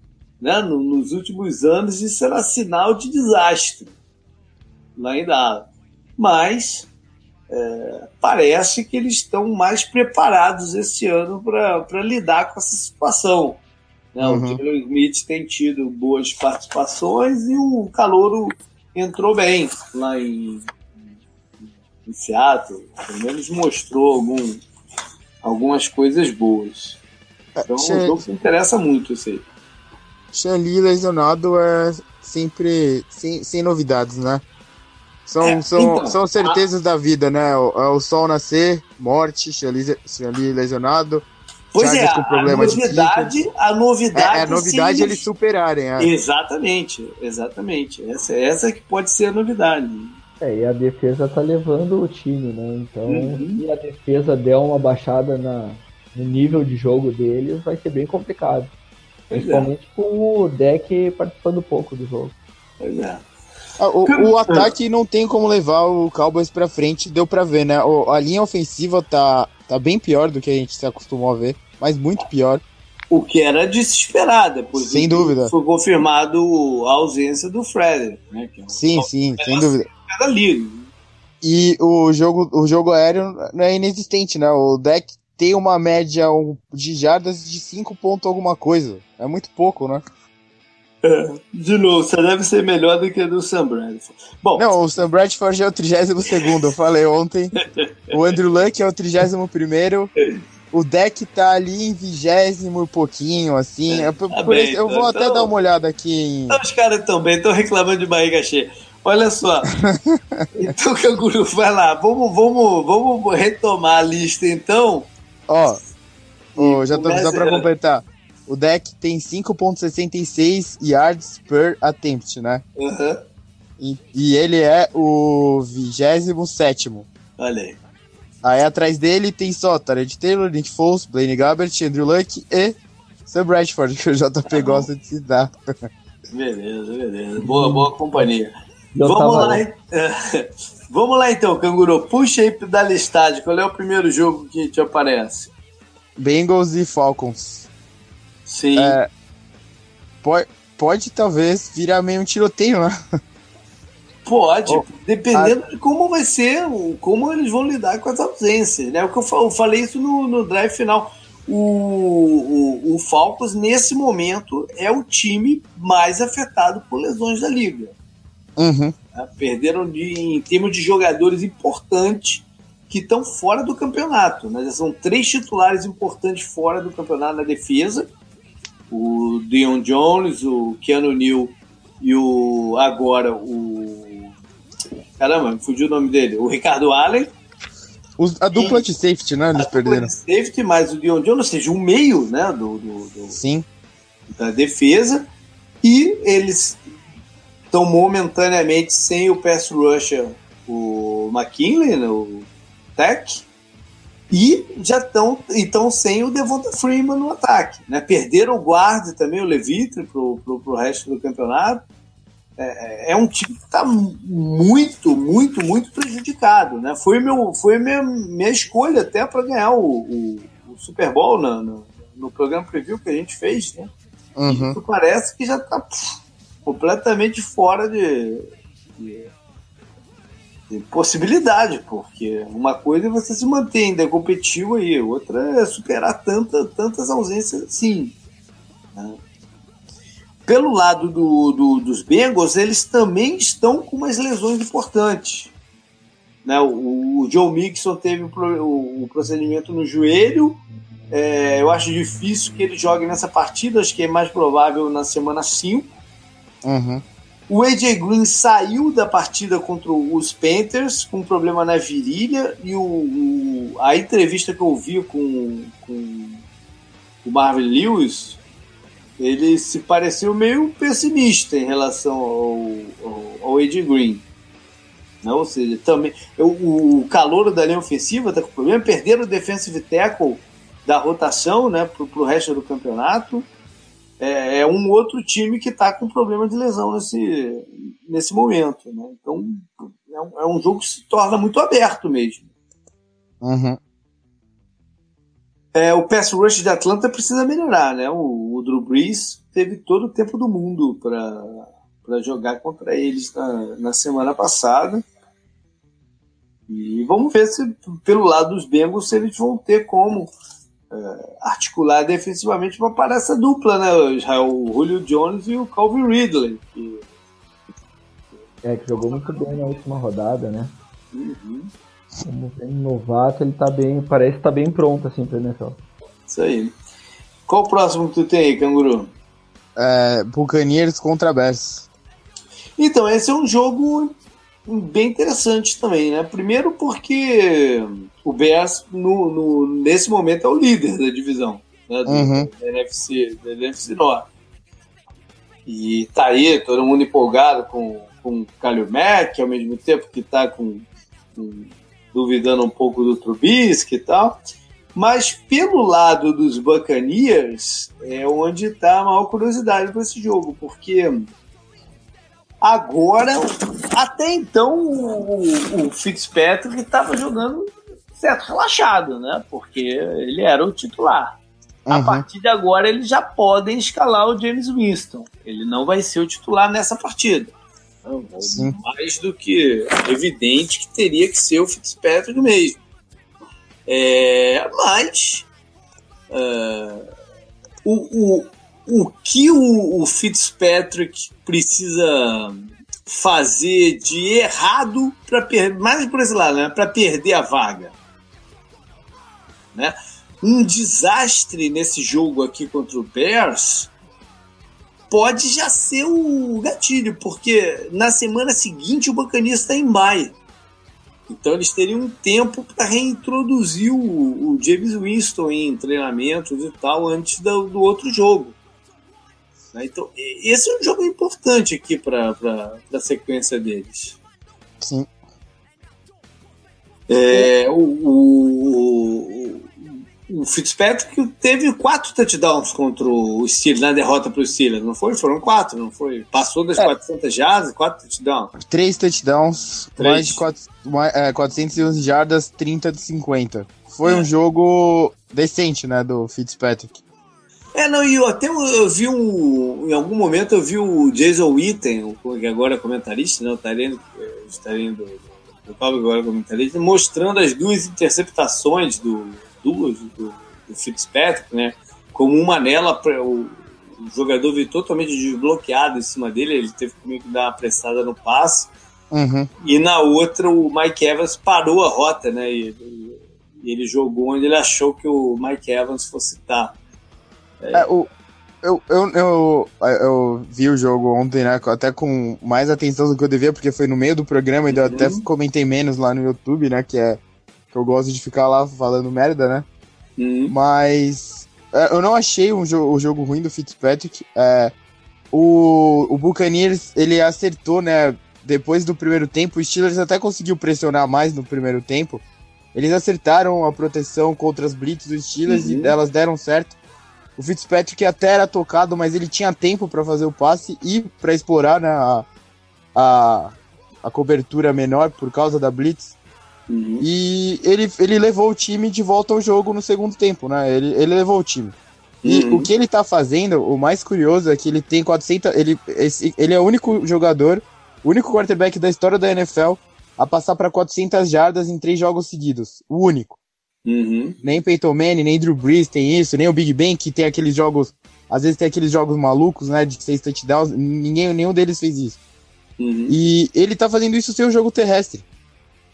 S1: Né? No, nos últimos anos isso era sinal de desastre lá em Dallas. Mas é, parece que eles estão mais preparados esse ano para lidar com essa situação. Né? Uhum. O Taylor Smith tem tido boas participações e o Calouro entrou bem lá em, em Seattle. Pelo menos mostrou algum, algumas coisas boas. Então Che... o jogo se interessa muito isso aí.
S2: Lesionado é sempre sem, sem novidades, né? São, é, são, então, são certezas a... da vida, né? O, é o sol nascer, morte, Xali lesionado,
S1: Pois é, com problema a novidade, de a novidade,
S2: é, é a novidade sim, eles superarem. É.
S1: Exatamente, exatamente. Essa, essa que pode ser a novidade.
S3: É, e a defesa tá levando o time, né? Então, uhum. se a defesa der uma baixada na, no nível de jogo deles, vai ser bem complicado. Pois é. Principalmente é. com o deck participando pouco do jogo.
S1: Pois é.
S2: Ah, o, o, ataque não tem como levar o Cowboys pra frente, deu pra ver, né? O, a linha ofensiva tá, tá bem pior do que a gente se acostumou a ver, mas muito pior.
S1: O que era desesperado, depois
S2: sem dúvida.
S1: foi confirmado a ausência do Frederick, né?
S2: É sim, sim, sem dúvida.
S1: Cada livre.
S2: E o jogo, o jogo aéreo não é inexistente, né? O deck tem uma média de jardas de 5 pontos alguma coisa. É muito pouco, né?
S1: É, de novo, você deve ser melhor do que a do Sam Bradford. Bom,
S2: não, o Sam Bradford é o 32 eu falei ontem. o Andrew Luck é o 31 o deck tá ali em vigésimo e pouquinho, assim. É, tá bem, eu vou então, até dar uma olhada aqui em.
S1: Então, os caras estão bem, estão reclamando de barriga cheia. Olha só. então, Canguru, vai lá. Vamos, vamos, vamos retomar a lista, então.
S2: Ó, oh, já tô só pra completar. o deck tem 5.66 yards per attempt, né?
S1: Uhum.
S2: E, e ele é o 27
S1: Olha aí.
S2: Aí atrás dele tem só Tarek Taylor, Nick Foles, Blaine Gabbert, Andrew Luck e Sam Bradford, que o JP gosta de citar.
S1: Beleza, beleza. Boa, boa companhia. Vamos lá, Vamos lá então, Canguru. Puxa aí da listagem. Qual é o primeiro jogo que te aparece?
S2: Bengals e Falcons.
S1: Sim.
S2: É, pode, pode talvez virar meio um tiroteio, né?
S1: Pode, oh, dependendo a... de como vai ser, como eles vão lidar com as ausências. Né? O que eu, falei isso no, no drive final. O, o, o, Falcons, nesse momento, é o time mais afetado por lesões da liga.
S2: Uhum.
S1: Né? Perderam de, em termos de jogadores importantes que estão fora do campeonato. Né? São três titulares importantes fora do campeonato na defesa. O Dion Jones, o Keanu Neal e o agora o Caramba, me fugiu o nome dele. O Ricardo Allen.
S2: Os, a dupla de safety, né? Eles a perderam.
S1: Dupla de safety, mais o Dion Jones, ou seja, o meio, né? Do, do, do,
S2: Sim.
S1: Da defesa. E eles estão momentaneamente sem o pass rusher, o McKinley, né, o Tech. E já estão então sem o Devonta Freeman no ataque. Né? Perderam o guarda também, o Levitre, para o resto do campeonato é, é um time que está muito, muito, muito prejudicado. Né? Foi, meu, foi minha, minha escolha até para ganhar o, o, o, Super Bowl no, no, no, programa preview que a gente fez. Né?
S2: Uhum.
S1: Isso parece que já está completamente fora de, de, de, possibilidade, porque uma coisa é você se manter ainda competitivo aí, outra é superar tanta, tantas ausências assim. Né? Pelo lado do, do, dos Bengals, eles também estão com umas lesões importantes. Né? O, o Joe Mixon teve o, o, o procedimento no joelho. É, eu acho difícil que ele jogue nessa partida, acho que é mais provável na semana 5.
S2: Uhum.
S1: O AJ Green saiu da partida contra os Panthers com um problema na virilha e o, o, a entrevista que eu vi com, com o Marvin Lewis ele se pareceu meio pessimista em relação ao, ao, ao Ed Green. Né? ou seja, também o, o calor da linha ofensiva está com problema, perderam o defensive tackle da rotação né, para o resto do campeonato. É, é, um outro time que está com problema de lesão nesse, nesse momento. Né? Então é um, é um jogo que se torna muito aberto mesmo.
S2: Uhum.
S1: É, o pass rush de Atlanta precisa melhorar, né? O, o Drew Brees teve todo o tempo do mundo para jogar contra eles na, na semana passada. E vamos ver se, pelo lado dos Bengals, se eles vão ter como é, articular defensivamente para parar essa dupla, né? O Julio Jones e o Calvin Ridley. Que...
S3: É, que jogou muito bem na última rodada, né?
S1: Uhum.
S3: Como bem novato, ele tá bem. Parece que tá bem pronto assim pra NFL.
S1: Isso aí. Qual o próximo que tu tem aí, canguru?
S2: É, Buccaneers contra Bears.
S1: Então, esse é um jogo bem interessante também, né? Primeiro porque o Bears, no, no nesse momento, é o líder da divisão, né? Do,
S2: uhum.
S1: da, NFC, da NFC Norte. E tá aí, todo mundo empolgado com, com o Mack, ao mesmo tempo que tá com, com duvidando um pouco do Trubisky e tal. Mas pelo lado dos Buccaneers é onde está a maior curiosidade para esse jogo, porque agora, até então, o, o Fitzpatrick estava jogando certo relaxado, né? Porque ele era o titular. Uhum. A partir de agora, eles já podem escalar o James Winston. Ele não vai ser o titular nessa partida. Sim. mais do que evidente que teria que ser o Fitzpatrick mesmo. É, mas uh, o, o, o que o, o Fitzpatrick precisa fazer de errado para perder mais por esse lado, né, para perder a vaga, né? Um desastre nesse jogo aqui contra o Bears pode já ser o gatilho, porque na semana seguinte o Buccaneers está em bye. Então eles teriam um tempo para reintroduzir o, o, James Winston em treinamentos e tal antes do, do outro jogo. Né? Então, esse é um jogo importante aqui para a sequência deles.
S2: Sim.
S1: É, o, o, o, Fitzpatrick teve quatro touchdowns contra o Steelers na derrota para o Steelers, não foi? Foram quatro, não foi? Passou das é. 400 jardas, quatro touchdowns.
S2: Três touchdowns, Três. mais de quatro, mais, é, 411 jardas, 30 de 50. Foi é. um jogo decente, né, do Fitzpatrick.
S1: É, não, e eu até eu vi um. Em algum momento eu vi o Jason Witten, que agora é comentarista, né? O Tareno, do, do Pablo agora é comentarista, mostrando as duas interceptações do, duas do, do Fitzpatrick, né? Como uma nela, o, o jogador veio totalmente desbloqueado em cima dele, ele teve que dar uma pressada no passe.
S2: Uhum.
S1: E na outra, o Mike Evans parou a rota, né? E, e ele jogou onde ele achou que o Mike Evans fosse estar.
S2: É, o, eu, eu, eu, eu vi o jogo ontem, né? Até com mais atenção do que eu devia, porque foi no meio do programa, e eu até uhum. comentei menos lá no YouTube, né? Que é que eu gosto de ficar lá falando merda, né?
S1: Uhum.
S2: Mas é, eu não achei um jo o jogo ruim do Fitzpatrick. É, o, o Buccaneers, ele acertou, né? Depois do primeiro tempo, o Steelers até conseguiu pressionar mais no primeiro tempo. Eles acertaram a proteção contra as blitz dos Steelers uhum. e elas deram certo. O Fitzpatrick até era tocado, mas ele tinha tempo para fazer o passe e para explorar né, a, a, a, cobertura menor por causa da blitz.
S1: Uhum.
S2: E ele, ele levou o time de volta ao jogo no segundo tempo, né? Ele, ele levou o time. E uhum. o que ele tá fazendo, o mais curioso é que ele tem 400. Ele, esse, ele é o único jogador, o único quarterback da história da NFL a passar para 400 jardas em três jogos seguidos. O único.
S1: Uhum.
S2: Nem Peyton Manning, nem Drew Brees tem isso, nem o Big Ben, que tem aqueles jogos. Às vezes tem aqueles jogos malucos, né? De seis touchdowns. Ninguém, nenhum deles fez isso.
S1: Uhum.
S2: E ele tá fazendo isso sem o jogo terrestre.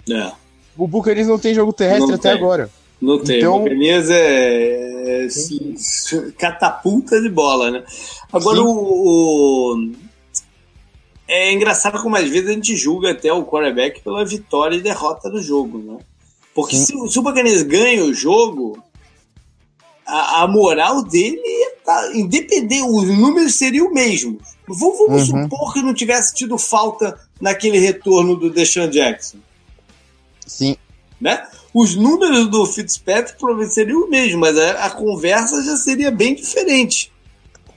S1: É.
S2: O Buccaneers não tem jogo terrestre
S1: não
S2: até
S1: tem.
S2: agora.
S1: Não tem. Então... O Buccaneers é, é catapulta de bola, né? Agora o, o, É engraçado como às vezes a gente julga até o quarterback pela vitória e derrota do jogo, né? Porque se, se, o Buccaneers ganha o jogo, a, a moral dele tá, independente, os números seriam o mesmo. Vamos uhum. supor que não tivesse tido falta naquele retorno do Deshaun Jackson.
S2: Sim.
S1: Né? Os números do Fitzpatrick provavelmente seriam o mesmo, mas a, a conversa já seria bem diferente.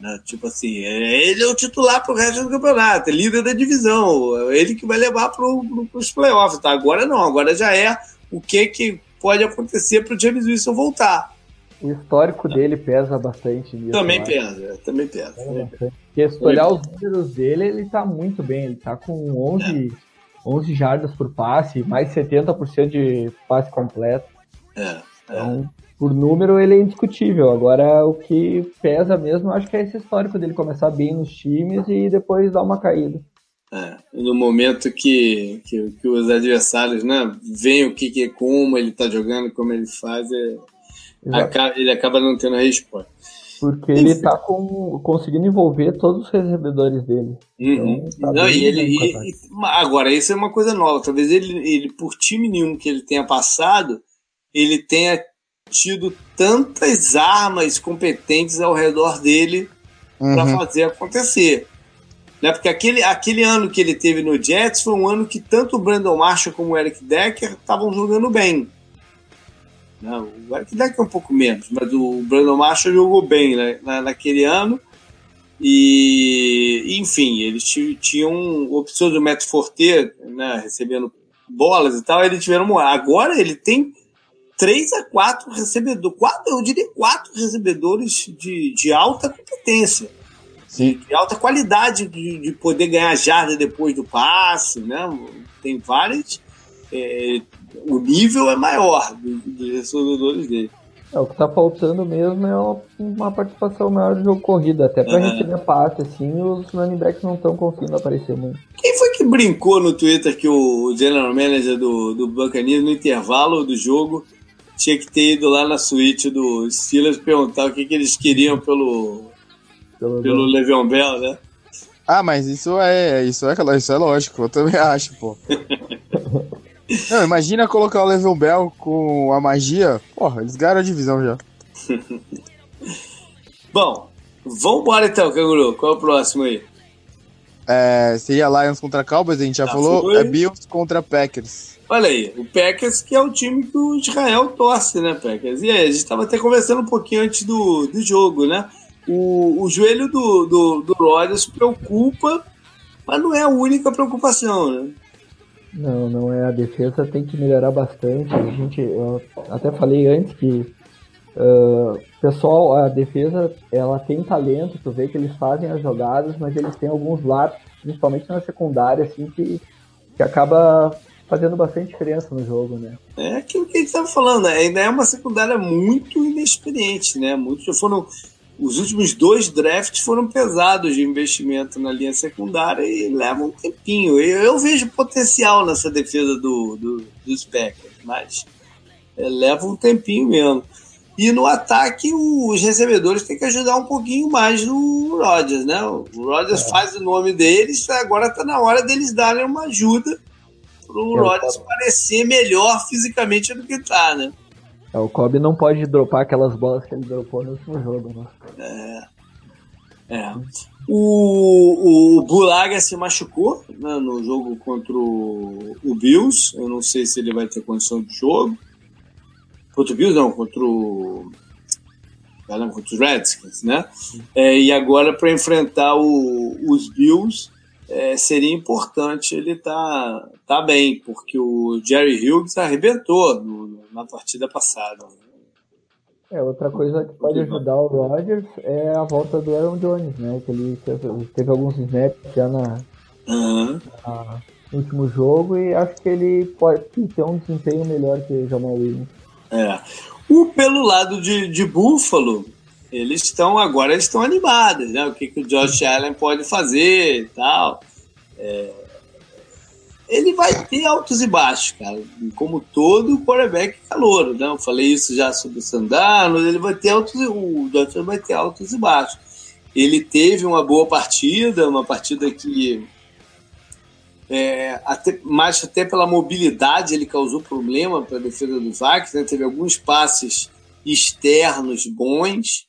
S1: Né? Tipo assim, é, ele é o titular pro resto do campeonato, é líder da divisão, é ele que vai levar pro, pro, os playoffs. Tá? Agora não, agora já é o que, que pode acontecer para o James Wilson voltar.
S3: O histórico dele pesa bastante
S1: nisso. Também pesa, também pesa. É,
S3: Porque se olhar os números dele, ele está muito bem. Ele está com 11, é. 11 jardas por passe, mais 70% de passe completo.
S1: É, é.
S3: Então, por número, ele é indiscutível. Agora, o que pesa mesmo, acho que é esse histórico dele começar bem nos times e depois dar uma caída.
S1: É, no momento que, que, que, os adversários né, veem o que, que como ele está jogando, como ele faz, é, acaba, ele acaba não tendo a resposta.
S3: Porque ele está conseguindo envolver todos os recebedores dele.
S1: Uhum. Então, tá não, e ele, e, agora, isso é uma coisa nova. Talvez ele, ele, por time nenhum que ele tenha passado, ele tenha tido tantas armas competentes ao redor dele uhum. para fazer acontecer. Né? Porque aquele, aquele ano que ele teve no Jets foi um ano que tanto o Brandon Marshall como o Eric Decker estavam jogando bem. Não, o Eric Decker um pouco menos, mas o Brandon Marshall jogou bem né, na, naquele ano. E, enfim, eles tinham opções do Matt Forte, né, recebendo bolas e tal, eles tiveram. Agora ele tem três a quatro recebedores, quatro, eu diria quatro recebedores de, de alta competência.
S2: Sim.
S1: de alta qualidade de, de, poder ganhar jarda depois do passe, né? Tem várias. É, o nível é maior dos, dos recebedores dele.
S3: É, o que tá faltando mesmo é uma participação maior do jogo corrido, até pra uhum. receber passe, assim, os running backs não estão conseguindo aparecer muito.
S1: Quem foi que brincou no Twitter que o general manager do, do Buccaneers, no intervalo do jogo, tinha que ter ido lá na suíte do Steelers perguntar o que, que eles queriam pelo, pelo, pelo Le'Veon Bell, né?
S2: Ah, mas isso é, isso é, isso é lógico, eu também acho, pô. Não, imagina colocar o Level Bell com a magia. Porra, eles ganharam a divisão já.
S1: Bom, vambora então, Canguru. Qual é o próximo aí?
S2: É, seria Lions contra Cowboys, a gente já tá, falou. Foi. É Bills contra Packers.
S1: Olha aí, o Packers que é o time que o Israel torce, né, Packers? E aí, a gente estava até conversando um pouquinho antes do, do jogo, né? O, o joelho do, do, do Rodgers preocupa, mas não é a única preocupação, né?
S3: Não, não é. A defesa tem que melhorar bastante. A gente, eu até falei antes que uh, pessoal, a defesa ela tem talento, tu vê que eles fazem as jogadas, mas eles têm alguns lápis, principalmente na secundária, assim, que, que acaba fazendo bastante diferença no jogo, né?
S1: É aquilo que a gente estava falando, né? ainda é uma secundária muito inexperiente, né? Muitos foram. Os últimos dois drafts foram pesados de investimento na linha secundária e levam um tempinho. Eu, eu vejo potencial nessa defesa do, do, dos Packers, mas é, leva um tempinho mesmo. E no ataque, os recebedores têm que ajudar um pouquinho mais no Rodgers, né? O Rodgers é. faz o nome deles, agora está na hora deles darem uma ajuda pro é, Rodgers parecer melhor fisicamente do que tá, né?
S3: É, o Kobe não pode dropar aquelas bolas que ele dropou no último jogo, né?
S1: É. É. O, o Bulaga se machucou né, no jogo contra o, o, Bills. Eu não sei se ele vai ter condição de jogo. Contra o Bills, não, contra o. contra os Redskins, né? É, e agora para enfrentar o, os Bills, é, seria importante ele estar tá, tá bem, porque o Jerry Hughes arrebentou no, na partida passada.
S3: É, outra coisa que pode ajudar o Rodgers é a volta do Aaron Jones, né? Que ele teve, teve alguns snaps já na, uhum. na, no último jogo e acho que ele pode ter um desempenho melhor que o Jamal Williams.
S1: É. O, pelo lado de, de Buffalo, eles estão agora eles estão animados, né? O que, que o Josh Allen pode fazer e tal. É... Ele vai ter altos e baixos, cara, como todo quarterback calor, né? Eu falei isso já sobre o Sandano, ele vai ter altos, o Josh Allen vai ter altos e baixos. Ele teve uma boa partida, uma partida que é, até, mais até pela mobilidade ele causou problema para a defesa dos Vikings, né? teve alguns passes externos bons,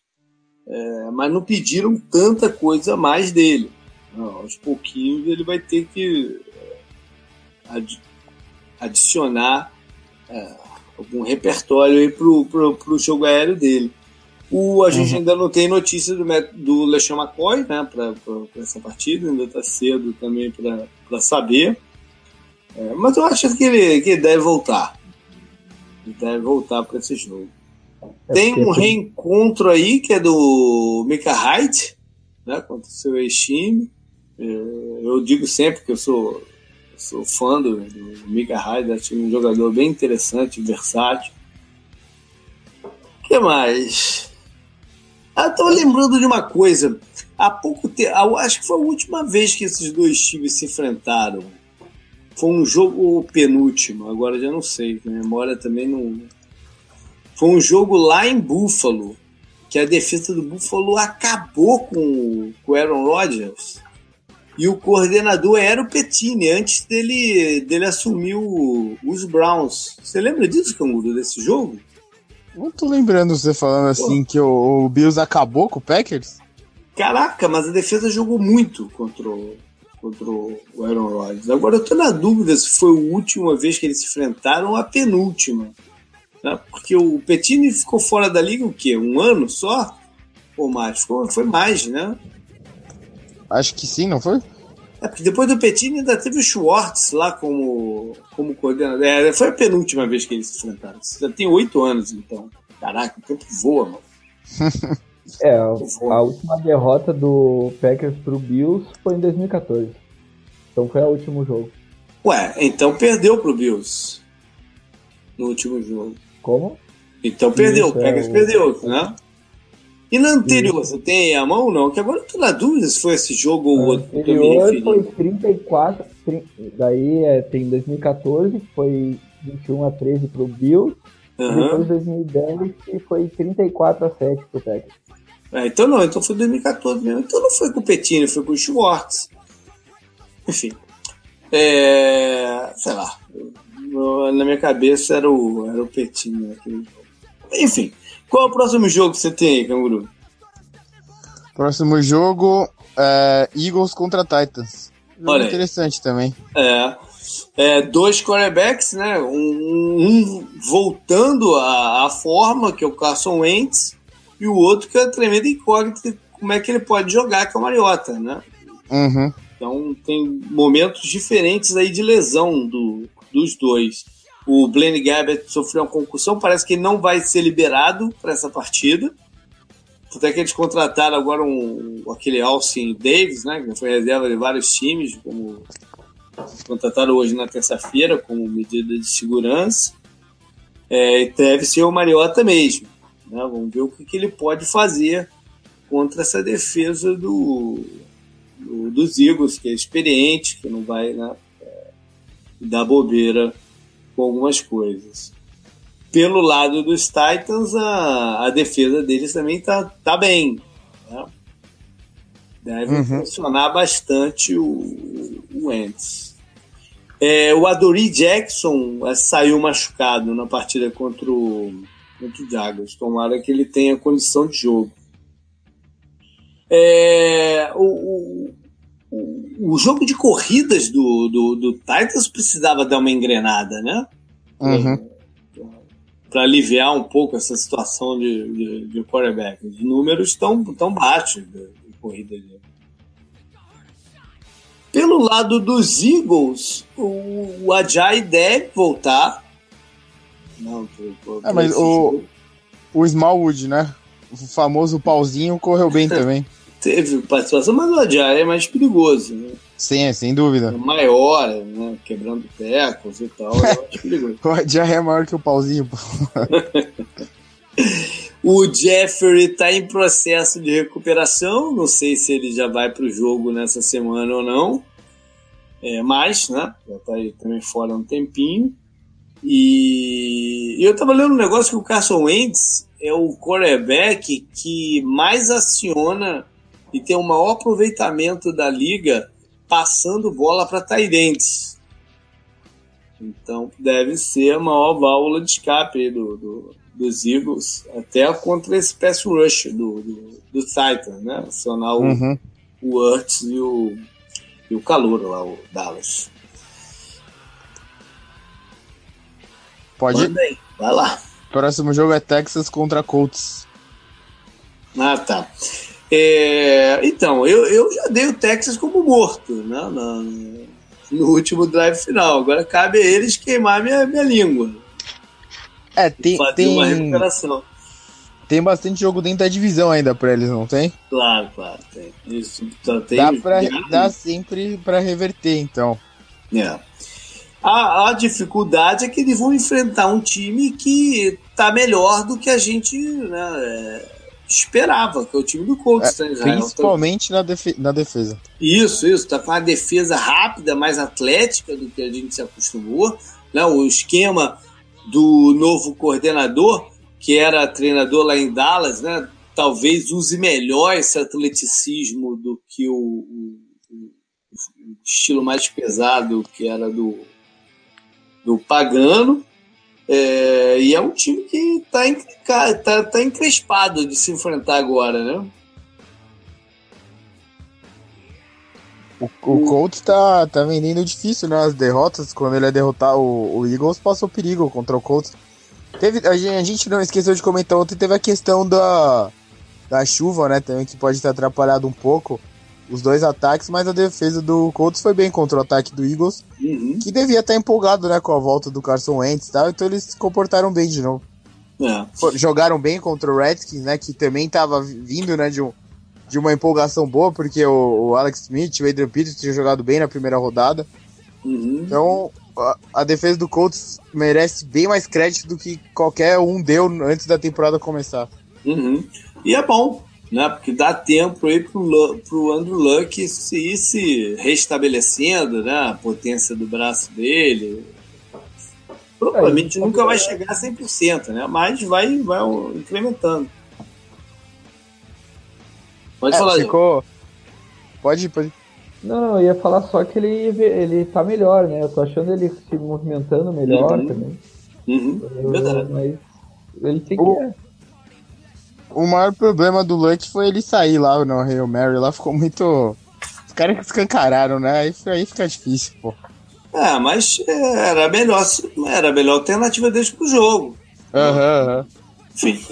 S1: é, mas não pediram tanta coisa mais dele. Não, aos pouquinhos ele vai ter que é, ad, adicionar é, algum repertório para o jogo aéreo dele. O, a gente uhum. ainda não tem notícia do, do LeSean McCoy né, para essa partida, ainda está cedo também para saber. É, mas eu acho que ele, que ele deve voltar. Ele deve voltar para esse jogo. É Tem um reencontro aí que é do Mika Hyde, né, contra o seu ex-time. É, eu digo sempre que eu sou, sou fã do, do Mika Hyde, acho um jogador bem interessante, versátil. O que mais? Ah, tô lembrando de uma coisa. Há pouco tempo, acho que foi a última vez que esses dois times se enfrentaram. Foi um jogo penúltimo, agora já não sei, a memória também não, foi um jogo lá em Buffalo, que a defesa do Buffalo acabou com, com o Aaron Rodgers. E o coordenador era o Petini, antes dele, dele assumir o, os Browns. Você lembra disso, Canguru, desse jogo?
S2: Não tô lembrando você falando assim Pô. que o, o, Bills acabou com o Packers.
S1: Caraca, mas a defesa jogou muito contra o, contra o Aaron Rodgers. Agora eu tô na dúvida se foi a última vez que eles se enfrentaram ou a penúltima. Né? Porque o Petini ficou fora da liga o quê? Um ano só? Ou mais? Ficou, foi mais, né?
S2: Acho que sim, não foi?
S1: É, porque depois do Petini ainda teve o Schwartz lá como, como coordenador. É, foi a penúltima vez que eles se enfrentaram. Já tem oito anos, então. Caraca, o tempo voa, mano.
S3: é, a última derrota do Packers pro Bills foi em 2014. Então foi o último jogo.
S1: Ué, então perdeu pro Bills no último jogo.
S3: Como?
S1: Então perdeu, o Packers é, perdeu, né? E na anterior, Isso. você tem a mão ou não? Que agora eu tô na dúvida se foi esse jogo ou outro.
S3: O anterior foi 34, 30, daí é, tem 2014, que foi 21 a 13 pro Bill. Uhum. Depois 2010, que foi 34 a 7 pro Packers.
S1: É, então não, então foi 2014 mesmo. Então não foi com o Petini, foi com o Schwartz. Enfim. É, sei lá Na minha cabeça era o, era o Petinho. Aquele... Enfim, qual é o próximo jogo que você tem aí, Canguru?
S2: Próximo jogo é Eagles contra Titans. Jogo Olha interessante também.
S1: É. é. dois quarterbacks, né? Um, um voltando à, forma, que é o Carson Wentz, e o outro que é tremendo incógnito, como é que ele pode jogar, que é o Mariota, né?
S2: Uhum.
S1: Então tem momentos diferentes aí de lesão do, dos dois. O Blaine Gabbert sofreu uma concussão, parece que não vai ser liberado para essa partida. Até que eles contrataram agora um, aquele Alcin Davis, né? Que foi reserva de vários times, como contrataram hoje na terça-feira como medida de segurança. É, deve ser o Mariota mesmo. Né? Vamos ver o que, que ele pode fazer contra essa defesa do, do, dos Eagles, que é experiente, que não vai né, dar bobeira com algumas coisas. Pelo lado dos Titans, a, a defesa deles também tá, tá bem. Né? Deve uhum. funcionar bastante o, o Wentz. É, o Adori Jackson é, saiu machucado na partida contra o, contra o Jaguars. Tomara que ele tenha condição de jogo. É, o, o, o, jogo de corridas do, do, do, Titans precisava dar uma engrenada, né?
S2: Uhum
S1: para aliviar um pouco essa situação de, de, de quarterback. Os números estão tão baixos de, de corrida. De... Pelo lado dos Eagles, o, o Ajay deve voltar.
S2: Não, tô, tô, é, mas o, o Smallwood, né? O famoso pauzinho correu bem também.
S1: Teve participação, mas o Ajay é mais perigoso, né?
S2: Sim, é, sem dúvida.
S1: Maior, né? Quebrando tecos e tal, acho perigoso.
S2: Já é maior que o pauzinho.
S1: o Jeffrey está em processo de recuperação. Não sei se ele já vai para o jogo nessa semana ou não. É, mas, né? Já está aí também fora um tempinho. E eu estava lendo um negócio que o Carson Wentz é o quarterback que mais aciona e tem o maior aproveitamento da liga passando bola para Tairentes. Então deve ser a maior válvula de escape do, do, dos Eagles, até contra esse pass rush do, do, do Titan, né? Acionar o, uhum. o Urts e o, e o Calor lá, o Dallas.
S2: Pode ir?
S1: Vai lá.
S2: Próximo jogo é Texas contra Colts.
S1: Ah, tá. É, então, eu, eu já dei o Texas como morto né, no, no último drive final. Agora cabe a eles queimar minha, minha língua.
S2: É, tem, tem uma recuperação. Tem bastante jogo dentro da divisão ainda pra eles, não tem?
S1: Claro, claro. Tem. Isso, então, tem
S2: dá, pra, dá sempre pra reverter, então.
S1: É. A, a, dificuldade é que eles vão enfrentar um time que tá melhor do que a gente né, é, esperava, que é o time do Colts. É,
S2: né, principalmente na, defe na defesa.
S1: Isso, isso. Tá com uma defesa rápida, mais atlética do que a gente se acostumou. Né? O esquema do novo coordenador, que era treinador lá em Dallas, né? talvez use melhor esse atleticismo do que o, o, o estilo mais pesado que era do, do Pagano. É, e é um time que está tá, tá encrespado de se enfrentar agora, né?
S2: O, o Colts tá, tá vendendo difícil, né? As derrotas, quando ele é derrotar o, o Eagles, passou perigo contra o Colts. Teve, a, gente, a gente não esqueceu de comentar ontem, teve a questão da, da chuva, né? Também que pode ter atrapalhado um pouco os dois ataques, mas a defesa do Colts foi bem contra o ataque do Eagles, uhum. que devia estar empolgado né, com a volta do Carson Wentz e tal, então eles se comportaram bem de novo.
S1: É.
S2: Jogaram bem contra o Redskins, né, que também estava vindo né, de, um, de uma empolgação boa, porque o, o Alex Smith e o Adrian Peterson tinham jogado bem na primeira rodada.
S1: Uhum.
S2: Então, a, a, defesa do Colts merece bem mais crédito do que qualquer um deu antes da temporada começar.
S1: Uhum. E é bom, né? Porque dá tempo aí pro, pro Andrew Luck se ir se restabelecendo, né? A potência do braço dele. Provavelmente é, nunca vai chegar a 100%, né? Mas vai, vai incrementando.
S2: Pode é, falar. Ficou... Pode ir, pode ir.
S3: Não, eu ia falar só que ele, ele tá melhor, né? Eu tô achando ele se movimentando melhor uhum. também.
S1: Uhum. Verdade.
S3: Mas ele tem que.
S2: O maior problema do Luck foi ele sair lá no Hail Mary, lá ficou muito. Os caras escancararam, né? Aí, aí fica difícil, pô.
S1: É, mas era melhor, era a melhor alternativa deles pro jogo.
S2: Aham, uhum,
S1: Enfim.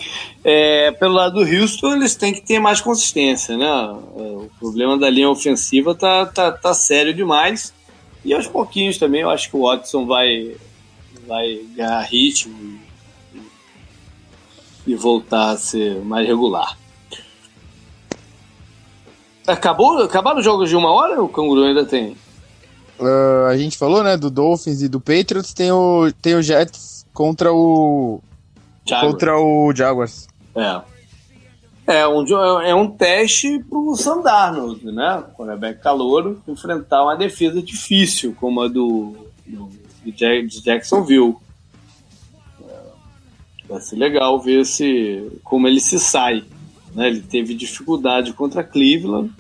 S1: É, pelo lado do Houston, eles têm que ter mais consistência, né? É, o problema da linha ofensiva tá, tá, tá sério demais. E aos pouquinhos também, eu acho que o Watson vai, vai ganhar ritmo e voltar a ser mais regular. Acabou, acabaram os jogos de uma hora o Canguru ainda tem?
S2: Uh, a gente falou, né, do Dolphins e do Patriots, tem o, tem o Jets contra o. Jaguars. Contra o Jaguars.
S1: É. É um, é um teste pro Sandarnold, né? Quarterback calouro, enfrentar uma defesa difícil, como a do, do, de Jacksonville. Vai ser legal ver se, como ele se sai. Né? Ele teve dificuldade contra Cleveland,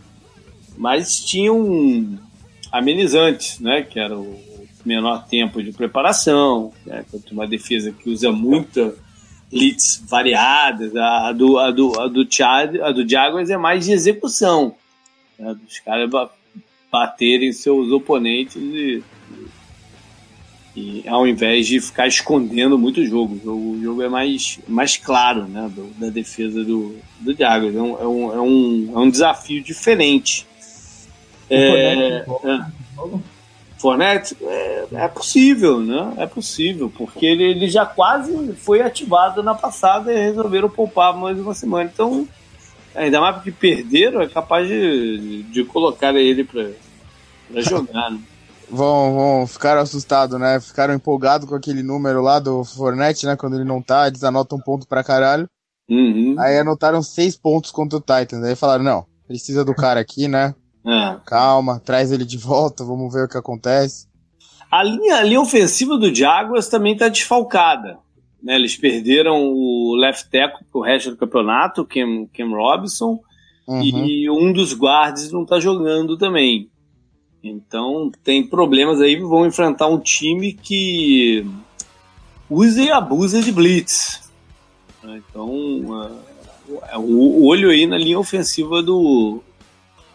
S1: mas tinha um amenizante, né? que era o menor tempo de preparação, né? contra uma defesa que usa muita blitz variadas. A do, a do, a do, Chad, a do Jaguars é mais de execução. Né? Dos caras baterem seus oponentes e e ao invés de ficar escondendo muito o jogo. O jogo é mais, mais claro né, do, da defesa do, do Jaguars. É um, é, um, é, um, é um desafio diferente. É, Fornette, é, é, possível, né? É possível, porque ele, ele já quase foi ativado na passada e resolveram poupar mais uma semana. Então, ainda mais porque perderam, é capaz de, de colocar ele para jogar. Né?
S2: Vão, vão ficar assustados, né? Ficaram empolgados com aquele número lá do Fornette, né? Quando ele não tá, eles anotam um ponto pra caralho.
S1: Uhum.
S2: Aí anotaram seis pontos contra o Titans. Aí falaram, não, precisa do cara aqui, né?
S1: É.
S2: Calma, traz ele de volta, vamos ver o que acontece.
S1: A linha, a linha ofensiva do Jaguars também tá desfalcada. Né? Eles perderam o left tackle pro resto do campeonato, Cam, Cam Robinson, uhum. e um dos guards não tá jogando também. Então tem problemas aí, vão enfrentar um time que usa e abusa de blitz. Então uh, o olho aí na linha ofensiva do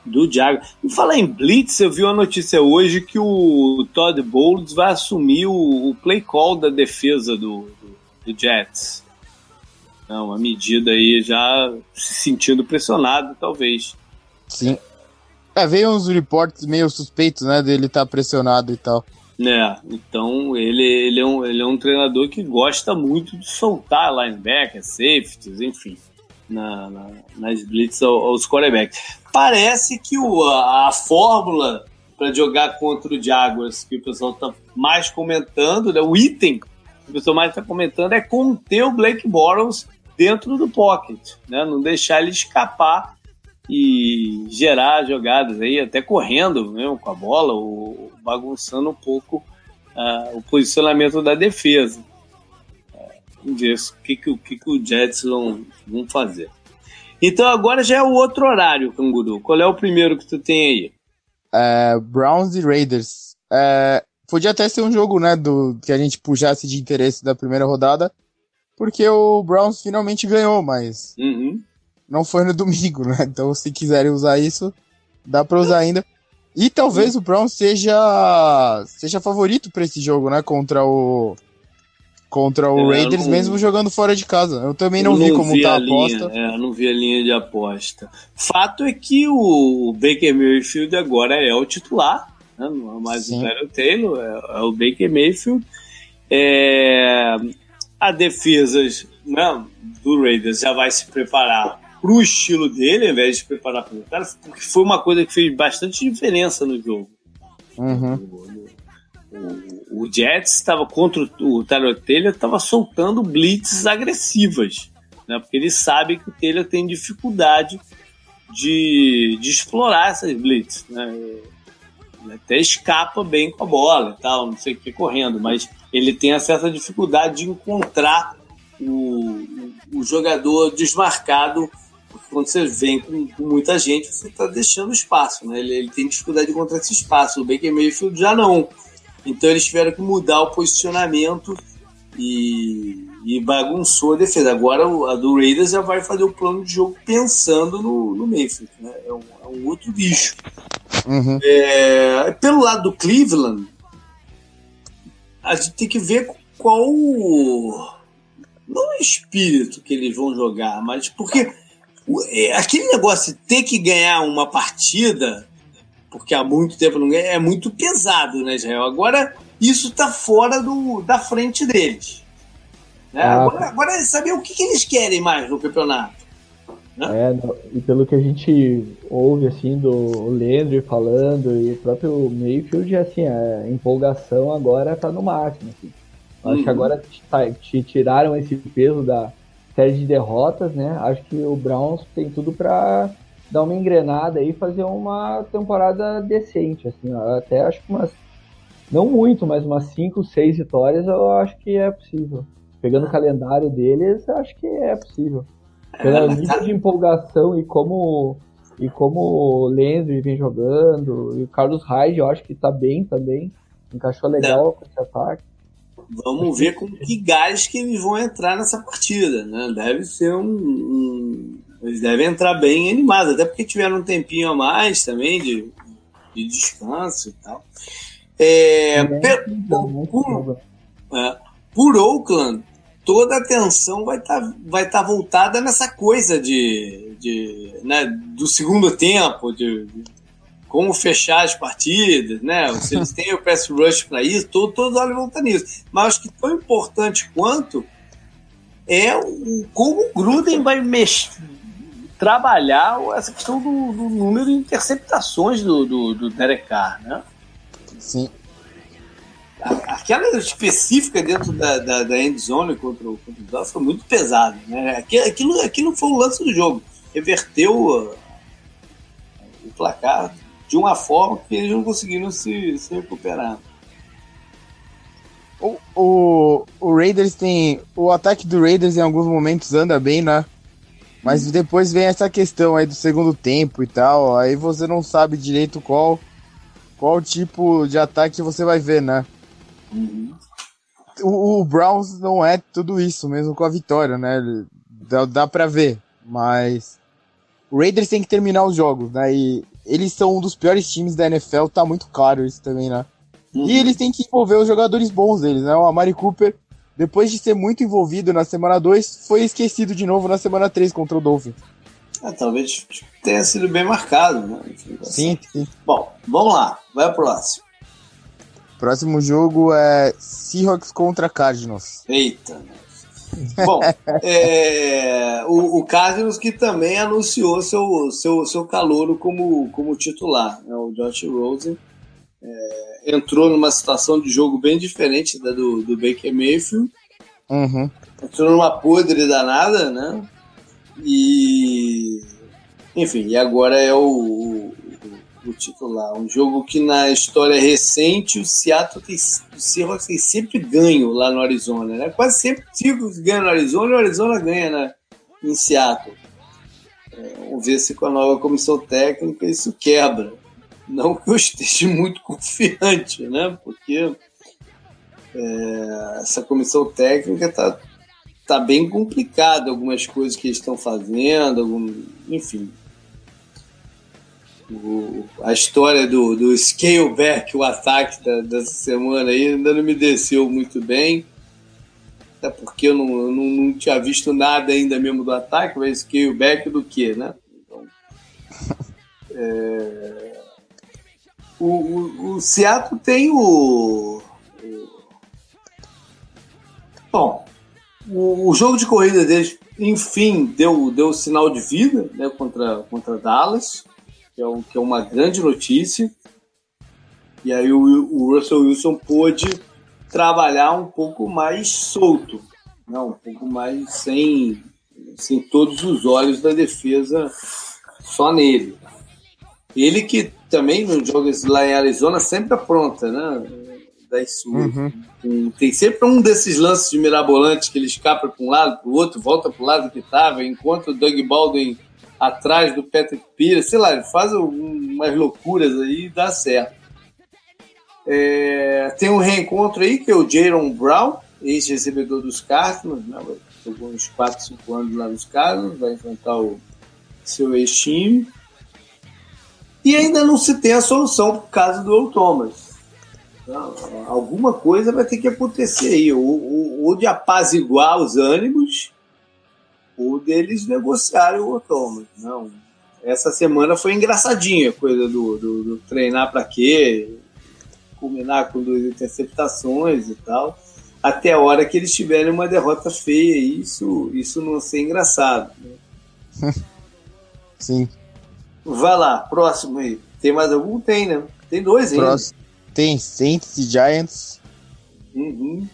S1: do Jaguar. E falar em blitz, eu vi uma notícia hoje que o Todd Bowles vai assumir o, play call da defesa do, do, do Jets. Então, uma medida aí já se sentindo pressionado, talvez.
S2: Sim. É, veio uns reportes meio suspeitos, né, dele estar tá pressionado e tal.
S1: É, então ele, ele, é um, ele é um treinador que gosta muito de soltar linebacker, safeties, enfim, na, na, nas blitz aos quarterbacks. Parece que o, a, a fórmula para jogar contra o Jaguars, que o pessoal está mais comentando, né, o item que o pessoal mais está comentando é conter o Blake Bortles dentro do pocket, né, não deixar ele escapar e gerar jogadas aí, até correndo mesmo com a bola, ou bagunçando um pouco uh, o posicionamento da defesa. Vamos ver o que, que, o que, que o Jets vão, vão fazer. Então agora já é o outro horário, Canguru. Qual é o primeiro que tu tem aí?
S2: É, Browns e Raiders. É, podia até ser um jogo, né, do que a gente puxasse de interesse da primeira rodada, porque o Browns finalmente ganhou, mas
S1: uhum
S2: não foi no domingo, né? Então, se quiserem usar isso, dá para usar ainda. E talvez o Brown seja seja favorito para esse jogo, né? Contra o contra o é, Raiders, não, mesmo jogando fora de casa. Eu também não, vi não como vi tá a aposta.
S1: Linha, é, não vi a linha de aposta. Fato é que o Baker Mayfield agora é o titular, né? não é mais Sim. o Tyler Taylor, é, é, o Baker Mayfield. É, a defesa né, do Raiders já vai se preparar pro estilo dele, ao invés de preparar para o cara, porque foi uma coisa que fez bastante diferença no jogo.
S2: Uhum.
S1: O, o, o, Jets estava contra o Tyler Taylor, estava soltando blitzes agressivas, né? porque ele sabe que o Taylor tem dificuldade de, de explorar essas blitzes. Né? Ele até escapa bem com a bola e tal, não sei o que correndo, mas ele tem essa dificuldade de encontrar o, o jogador desmarcado quando você vem com, com muita gente, você está deixando espaço, né? Ele, ele, tem dificuldade de encontrar esse espaço. O Baker Mayfield já não. Então eles tiveram que mudar o posicionamento e, e bagunçou a defesa. Agora a do Raiders já vai fazer o plano de jogo pensando no, no Mayfield. Né? É, um, é um outro bicho. Uhum. É, pelo lado do Cleveland, a gente tem que ver qual não o espírito que eles vão jogar, mas porque é, aquele negócio de ter que ganhar uma partida, porque há muito tempo não ganha, é muito pesado, né, Israel? Agora isso está fora do, da frente deles. Né? Ah, agora, agora é saber o que, que, eles querem mais no campeonato.
S3: Né? É, e pelo que a gente ouve assim do Landry falando e o próprio Mayfield, assim, a empolgação agora está no máximo. Assim. Acho uhum. que agora tá, te tiraram esse peso da série de derrotas, né? Acho que o Browns tem tudo para dar uma engrenada e fazer uma temporada decente, assim. Até acho que umas não muito, mas umas 5, 6 vitórias eu acho que é possível. Pegando o calendário deles, acho que é possível. Pelo nível tá de empolgação e como e como o Lenzo vem jogando, e o Carlos Hyde eu acho que tá bem também. Encaixou legal não. com esse ataque.
S1: Vamos ver com que gás que eles vão entrar nessa partida, né? Deve ser um, um, Eles devem entrar bem animados, até porque tiveram um tempinho a mais também de, de descanso e tal. É, é por, por, é, por Oakland, toda a atenção vai estar tá, vai tá voltada nessa coisa de, de né, do segundo tempo, de, de como fechar as partidas, né? Se eles têm o pass rush para isso, todos todo olhos vão estar nisso. Mas acho que tão importante quanto é o, como o Gruden vai mexer, trabalhar essa questão do, do, número de interceptações do, do, do Derek Carr, né?
S2: Sim.
S1: Aquela específica dentro da, da, da end zone contra o, contra o Dallas foi muito pesada, né? Aquilo, aquilo foi o lance do jogo. Reverteu uh, o placar de uma forma que eles não conseguiram se, se recuperar.
S2: O, o, o Raiders tem. O ataque do Raiders em alguns momentos anda bem, né? Mas uhum. depois vem essa questão aí do segundo tempo e tal. Aí você não sabe direito qual, qual tipo de ataque você vai ver, né? Uhum. O, o, Browns não é tudo isso, mesmo com a vitória, né? Dá, dá pra ver. Mas o Raiders tem que terminar os jogos, né? E eles são um dos piores times da NFL, tá muito claro isso também, né? Uhum. E eles têm que envolver os jogadores bons deles, né? O Amari Cooper, depois de ser muito envolvido na semana 2, foi esquecido de novo na semana 3 contra o Dolphins.
S1: É, talvez tenha sido bem marcado, né?
S2: Sim, sim.
S1: Bom, vamos lá, vai pro próximo.
S2: Próximo jogo é Seahawks contra Cardinals.
S1: Eita, Bom, é, o, o Cardinals que também anunciou seu, seu, seu calouro como, como titular, né, o Josh Rosen. É, entrou numa situação de jogo bem diferente da do, do Baker Mayfield.
S2: Uhum.
S1: Entrou numa podre danada, né? E. Enfim, e agora é o, o titular. Um jogo que na história recente o Seattle tem, o Seahawks tem sempre ganho lá no Arizona, né? Quase sempre o Seahawks ganha no Arizona e o Arizona ganha na, em Seattle. É, vamos ver se com a nova comissão técnica isso quebra. Não que eu esteja muito confiante, né? Porque é, essa comissão técnica está tá bem complicada algumas coisas que eles estão fazendo, algum, enfim a história do, do scale back, o ataque da, dessa semana aí, ainda não me desceu muito bem. Até porque eu não, eu não, não tinha visto nada ainda mesmo do ataque, mas scale back do que, né? Então, é, o, o, o Seattle tem o. o bom, o, o, jogo de corrida deles, enfim, deu, deu sinal de vida né, contra, contra Dallas que é, um, que é uma grande notícia. E aí o, o Russell Wilson pôde trabalhar um pouco mais solto, não, né? um pouco mais sem, sem todos os olhos da defesa só nele. Ele que também nos jogos lá em Arizona sempre apronta, né? Das. Uhum. Tem sempre um desses lances de mirabolantes que ele escapa para um lado, para o outro, volta para o lado que estava, enquanto o Doug Baldwin atrás do Patrick Pires, sei lá, ele faz umas loucuras aí e dá certo. É, tem um reencontro aí que é o Jaron Brown, ex-recebedor dos Cardinals, né? jogou uns 4, 5 anos lá nos Cardinals, vai enfrentar o seu ex-time. E ainda não se tem a solução por causa do Earl Thomas. Então, alguma coisa vai ter que acontecer aí, ou, ou, ou de apaziguar os ânimos, ou deles negociarem o Thomas. Não. Essa semana foi engraçadinha a coisa do, do, do treinar para quê, culminar com duas interceptações e tal, até a hora que eles tiverem uma derrota feia, e isso, isso não ser engraçado. Né?
S2: Sim.
S1: Vai lá, próximo aí. Tem mais algum? Tem, né? Tem dois ainda. Próximo.
S2: Tem Saints e Giants.
S1: Uhum.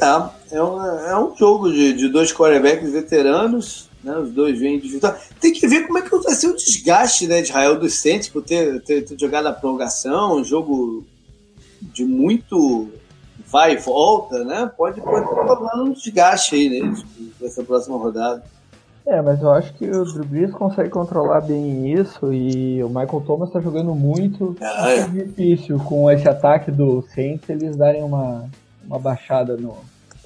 S1: É, é, um, é um jogo de, de dois quarterbacks veteranos, né? Os dois vêm de vitória. Tem que ver como é que vai ser o desgaste, né, de Israel dos Saints por ter, ter, ter jogado a prorrogação, um jogo de muito vai e volta, né? Pode, pode estar um desgaste aí, né, nessa próxima rodada.
S3: É, mas eu acho que o Drew Brees consegue controlar bem isso e o Michael Thomas está jogando muito. Ah, é. difícil com esse ataque do Saints eles darem uma, uma baixada no,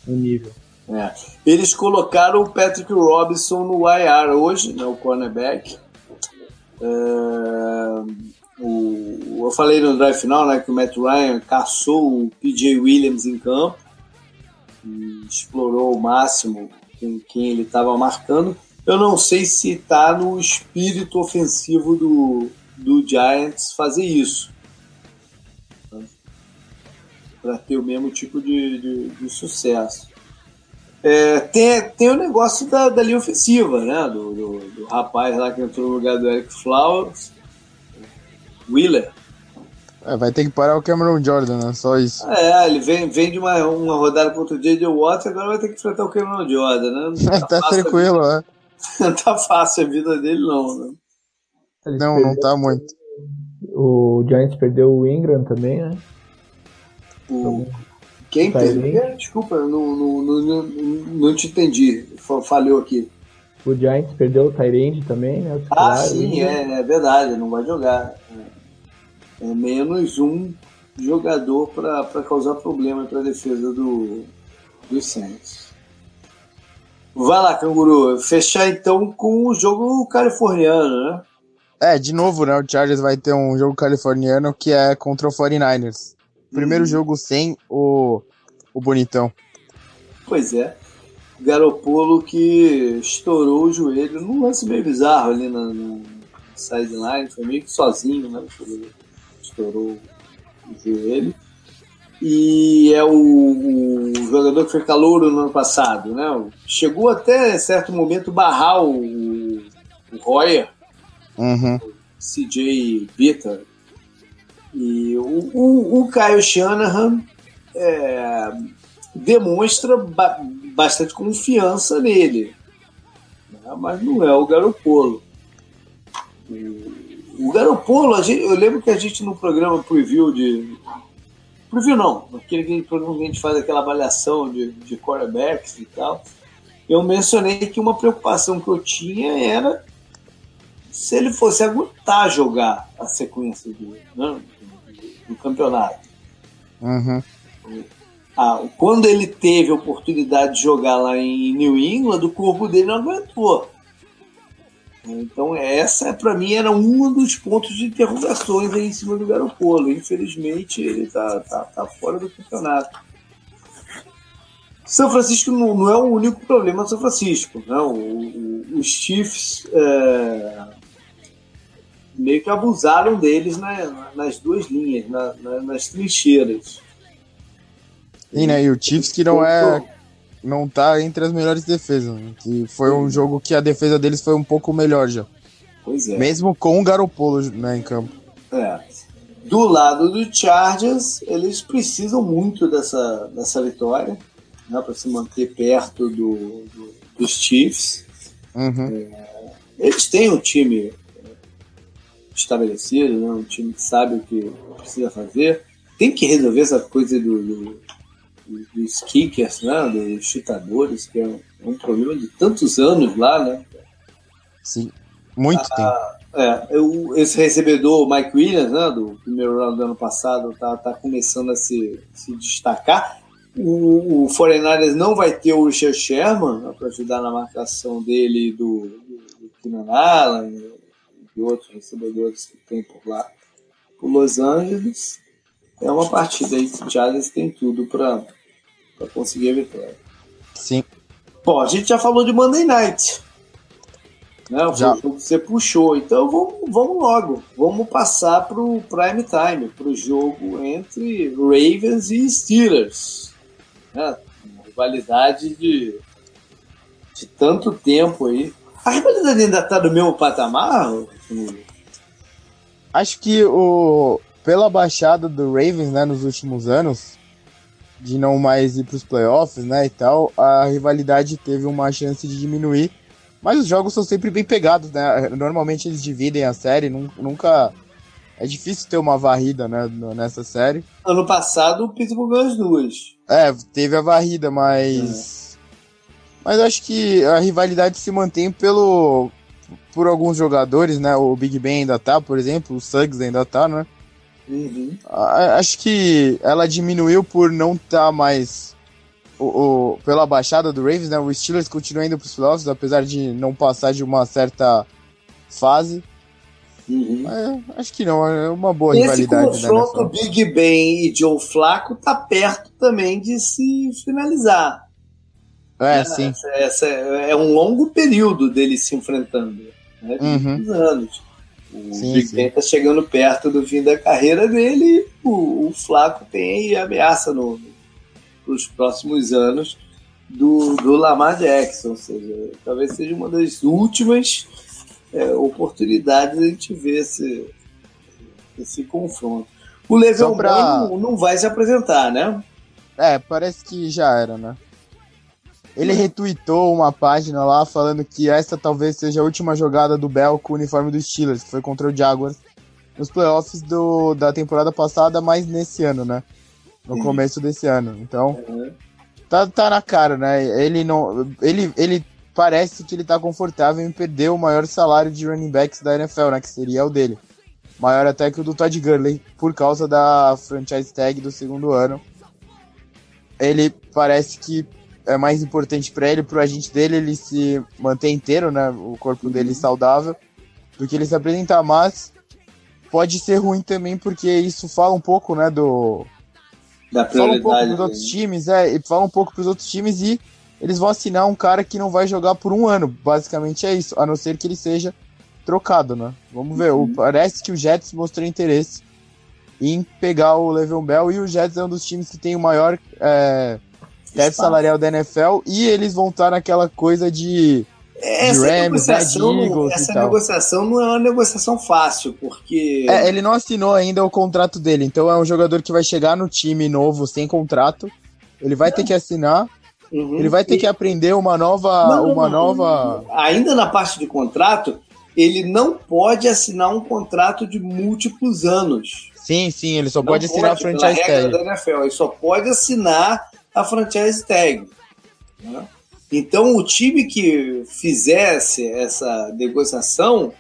S3: no nível.
S1: É. Eles colocaram o Patrick Robinson no IR hoje, né, o cornerback. É, o, eu falei no drive final né, que o Matt Ryan caçou o PJ Williams em campo explorou o máximo quem, quem ele estava marcando. Eu não sei se está no espírito ofensivo do, do Giants fazer isso. Para ter o mesmo tipo de, de, de sucesso. É, tem, tem o negócio da, da linha ofensiva, né? Do, do, do, rapaz lá que entrou no lugar do Eric Flowers, Wheeler.
S2: É, vai ter que parar o Cameron Jordan, né? Só isso.
S1: É, ele vem, vem de uma, uma rodada contra o J.J. Watt, agora vai ter que enfrentar o Cameron Jordan, né?
S2: Tá, tá tranquilo, é.
S1: Não tá fácil a vida dele, não, né?
S2: não, não tá muito.
S3: O Giants perdeu o Ingram também, né?
S1: O... Então, Quem perdeu? Desculpa, não, não, não, não, te entendi. Falhou aqui.
S3: O Giants perdeu o Tyrande também, né?
S1: ah, sim, é, é, verdade, não vai jogar. É, é menos um jogador para causar problema para a defesa do, do Saints. Vai lá, Canguru. Fechar então com o jogo californiano, né?
S2: É, de novo, né? O Chargers vai ter um jogo californiano que é contra o 49ers. Primeiro hum. jogo sem o, o Bonitão.
S1: Pois é. Garopolo que estourou o joelho num lance meio bizarro ali na, na sideline, foi meio que sozinho, né? Estourou o joelho e é o, o, jogador que foi calouro no ano passado, né? Chegou até certo momento barrar o, o Royer,
S2: uhum.
S1: CJ Bitter. E o, o, o Kyle Shanahan é, demonstra ba bastante confiança nele, né? mas não é o Garopolo. O, o Garopolo, gente, eu lembro que a gente no programa preview de Preview não, aquele programa que a gente faz aquela avaliação de, de quarterbacks e tal. Eu mencionei que uma preocupação que eu tinha era se ele fosse aguentar jogar a sequência do, né, do, do campeonato.
S2: Uhum.
S1: Ah, quando ele teve a oportunidade de jogar lá em New England, o corpo dele não aguentou. Então essa para mim era um dos pontos de interrogações aí em cima do Garopolo. Infelizmente ele está tá, tá fora do campeonato. São Francisco não, não, é o único problema do São Francisco. Não. Né? O, o, os Chiefs é, meio que abusaram deles na, nas duas linhas, na, na, nas trincheiras.
S2: E, né, e o Chiefs que não é não tá entre as melhores defesas. Né? Que foi um jogo que a defesa deles foi um pouco melhor já.
S1: Pois é.
S2: Mesmo com o Garopolo né, em campo.
S1: É. Do lado do Chargers, eles precisam muito dessa, dessa vitória né, para se manter perto do, do dos Chiefs.
S2: Uhum. É,
S1: eles têm um time estabelecido, né, um time que sabe o que precisa fazer. Tem que resolver essa coisa do, do dos kickers, né, dos chutadores, que é um, é um problema de tantos anos lá, né?
S2: Sim, muito ah,
S1: tempo. É, eu, esse recebedor, Mike Williams, né, do primeiro round do ano passado, tá, tá começando a se, se destacar. O, o 49 não vai ter o Richard Sherman né, para ajudar na marcação dele do, do, do Keenan Allen e outros recebedores que tem por lá. O Los Angeles é uma partida aí que o Giants tem tudo para conseguir a vitória.
S2: Sim.
S1: Bom, a gente já falou de Monday Night. Né? O já. jogo que você puxou. Então vamos, vamos logo. Vamos passar para o prime time, para o jogo entre Ravens e Steelers né? Uma rivalidade de, de tanto tempo aí. A rivalidade ainda tá no mesmo patamar?
S2: Acho que o pela baixada do Ravens, né, nos últimos anos, de não mais ir para os playoffs, né, e tal, a rivalidade teve uma chance de diminuir. Mas os jogos são sempre bem pegados, né? Normalmente eles dividem a série, nunca é difícil ter uma varrida, né, nessa série.
S1: Ano passado o Pittsburgh ganhou as duas.
S2: É, teve a varrida, mas. É. Mas acho que a rivalidade se mantém pelo. Por alguns jogadores, né? O Big Ben ainda tá, por exemplo, o Suggs ainda tá, né? Uhum. Acho que ela diminuiu por não estar tá mais. O, o, pela baixada do Ravens, né? O Steelers continua indo pros playoffs, apesar de não passar de uma certa fase. Uhum. É, acho que não, é uma boa Esse rivalidade.
S1: Esse confronto né, Big Ben e Joe Flaco tá perto também de se finalizar.
S2: É, é sim.
S1: Essa, essa, é um longo período deles se enfrentando. Né,
S2: uhum.
S1: anos. O sim, Big. Ben tá chegando perto do fim da carreira dele e o, o Flaco tem ameaça no, nos próximos anos do, do Lamar Jackson. Ou seja, talvez seja uma das últimas é, oportunidade de a gente ver esse, esse confronto. O Level pra... não, não vai se apresentar, né?
S2: É, parece que já era, né? Ele retweetou uma página lá falando que essa talvez seja a última jogada do Bell com o uniforme dos Steelers, que foi contra o Jaguars nos playoffs do, da temporada passada, mas nesse ano, né? No Sim. começo desse ano. Então, uhum. tá, tá na cara, né? Ele não. Ele, ele parece que ele tá confortável em perder o maior salário de running backs da NFL, né? Que seria o dele. Maior até que o do Todd Gurley, por causa da franchise tag do segundo ano. Ele parece que é mais importante para ele, pro agente dele, ele se manter inteiro, né? O corpo dele uhum. saudável, do que ele se apresentar. Mas pode ser ruim também, porque isso fala um pouco, né? Do.
S1: Da
S2: fala um pouco dos outros times, é, e fala um pouco pros outros times e eles vão assinar um cara que não vai jogar por um ano. Basicamente é isso, a não ser que ele seja trocado, né? Vamos ver. Uhum. Parece que o Jets mostrou interesse em pegar o Le'Veon Bell e o Jets é um dos times que tem o maior é, teto salarial da NFL e eles vão estar naquela coisa de,
S1: essa de Rams, né, Eagles essa negociação não é uma negociação fácil, porque...
S2: É, ele não assinou ainda o contrato dele, então é um jogador que vai chegar no time novo sem contrato, ele vai ter que assinar Uhum. Ele vai ter que aprender uma nova. Não, uma não, nova.
S1: Ainda na parte de contrato, ele não pode assinar um contrato de múltiplos anos.
S2: Sim, sim, ele só não pode assinar pode, a franchise tag.
S1: Da NFL, ele só pode assinar a franchise tag. Né? Então, o time que fizesse essa negociação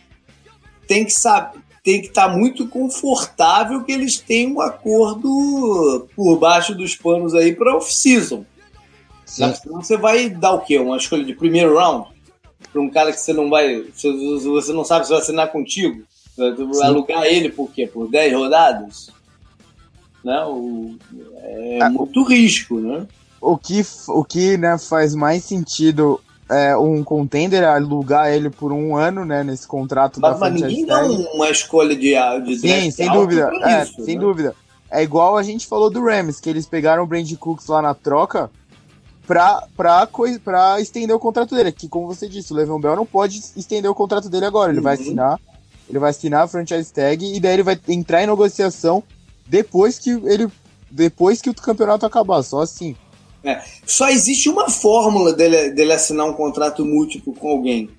S1: tem que saber, tem que estar tá muito confortável que eles tenham um acordo por baixo dos panos aí para off-season. Você vai dar o quê? Uma escolha de primeiro round? Para um cara que você não vai. Você não sabe se vai assinar contigo? Vai alugar ele por quê? Por 10 rodadas? Né? O, é ah, muito risco, né?
S2: O que, o que né, faz mais sentido é um contender alugar ele por um ano, né, nesse contrato
S1: mas, da Mas ninguém dá uma escolha de, de
S2: Sim, sem dúvida. É, isso, sem né? dúvida. É igual a gente falou do Rams, que eles pegaram o Brand Cooks lá na troca pra, pra, pra estender o contrato dele. Que, como você disse, o Le'Veon Bell não pode estender o contrato dele agora. Ele uhum. vai assinar, ele vai assinar a franchise tag e daí ele vai entrar em negociação depois que ele. Depois que o campeonato acabar, só assim.
S1: É, só existe uma fórmula dele, dele assinar um contrato múltiplo com alguém.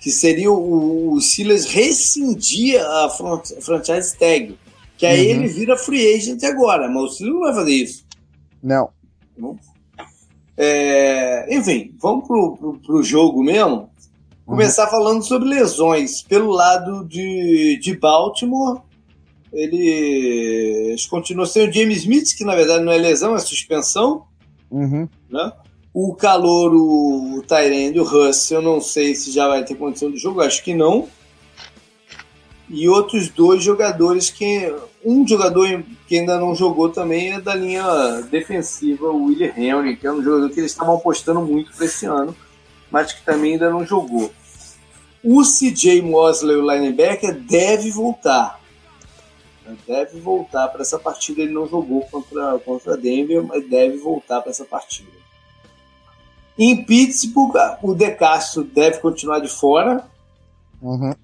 S1: Que seria o, o Silas rescindir a, front, franchise tag. Que aí uhum. ele vira free agent agora. Mas o Silas não vai fazer isso.
S2: Não.
S1: É, enfim, vamos pro, pro, pro, jogo mesmo. Começar uhum. falando sobre lesões. Pelo lado de, de Baltimore, eles continuam sem o James Smith, que na verdade não é lesão, é suspensão.
S2: Uhum.
S1: Né? O calor, o Tyrande, o Russ, eu não sei se já vai ter condição de jogo, acho que não. E outros dois jogadores que. Um jogador que ainda não jogou também é da linha defensiva, o William Henry, que é um jogador que eles estavam apostando muito para esse ano, mas que também ainda não jogou. O CJ Mosley, o linebacker, deve voltar. Deve voltar para essa partida. Ele não jogou contra, contra Denver, mas deve voltar para essa partida. Em Pittsburgh, o De Castro deve continuar de fora.
S2: Uhum.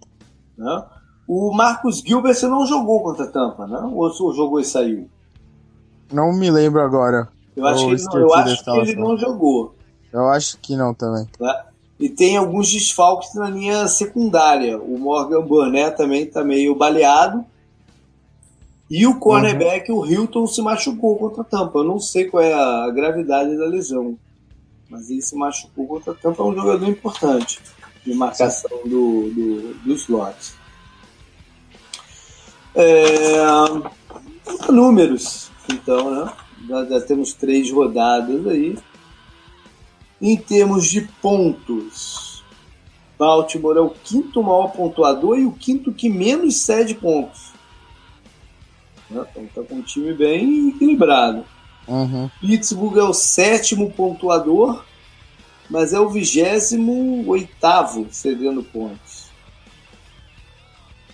S1: Né? O Marcos Gilbert não jogou contra a Tampa, né? Ou jogou e saiu?
S2: Não me lembro agora.
S1: Eu acho, que, ele, eu acho que ele não jogou.
S2: Eu acho que não também.
S1: Né? E tem alguns desfalques na linha secundária. O Morgan Burnett também está meio baleado. E o cornerback, uhum. o Hilton, se machucou contra a Tampa. Eu não sei qual é a gravidade da lesão. Mas ele se machucou contra a Tampa. É um jogador importante de marcação do, do, do slot. É, números, então, né? Já, já temos três rodadas aí. Em termos de pontos, Baltimore é o quinto maior pontuador e o quinto que menos cede pontos. Né? Então tá com um time bem equilibrado.
S2: Uhum.
S1: Pittsburgh é o sétimo pontuador, mas é o vigésimo oitavo cedendo pontos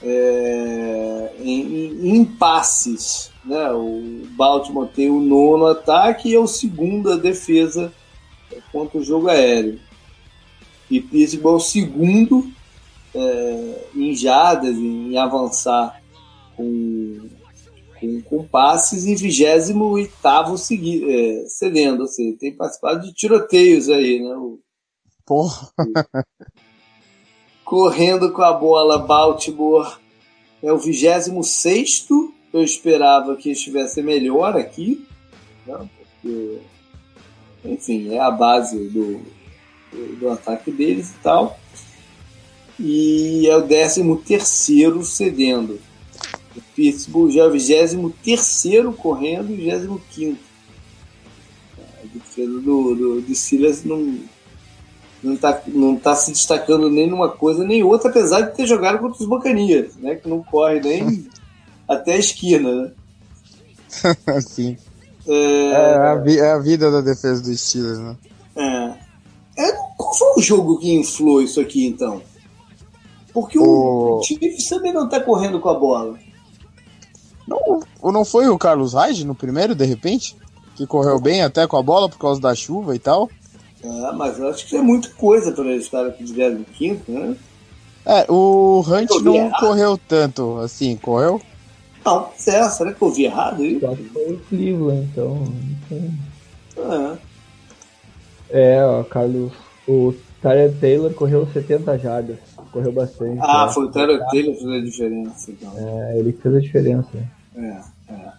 S1: é, em, em, passes. Né? O Baltimore tem o nono ataque e é o segundo a defesa contra o jogo aéreo. E Pittsburgh é o segundo é, em jadas, em avançar com, com, com passes e 28 é, cedendo. Ou seja, tem participado de tiroteios aí, né? O,
S2: Porra!
S1: correndo com a bola, Baltimore é o 26. Eu esperava que estivesse melhor aqui, né? porque, enfim, é a base do, do, do ataque deles e tal. E é o 13 cedendo. O Pittsburgh já é o 23 correndo e o 25. A defesa do, do, do Silas não, não está não tá se destacando nem numa coisa nem outra, apesar de ter jogado contra os Bocanias, né? Que não corre nem até a esquina, né?
S2: Sim. É... É, a é, a vida da defesa dos Steelers, né?
S1: É. é. Qual foi o jogo que inflou isso aqui, então? Porque o, o Chiefs também não tá correndo com a bola.
S2: Não, não foi o Carlos Reis no primeiro, de repente? Que correu bem até com a bola por causa da chuva e tal?
S1: É, mas eu acho que é muita coisa para eles estarem aqui de quinto, né?
S2: É, o Hunt não errado. correu tanto assim, correu?
S1: Não, é, será que eu vi errado
S3: que foi o Cleveland, então.
S1: É.
S3: É, ó, Carlos. O Tyler Taylor correu 70 jardas. Correu bastante.
S1: Ah, né? foi o Tyler Taylor que fez a diferença. Então.
S3: É, ele fez a diferença.
S1: É, é.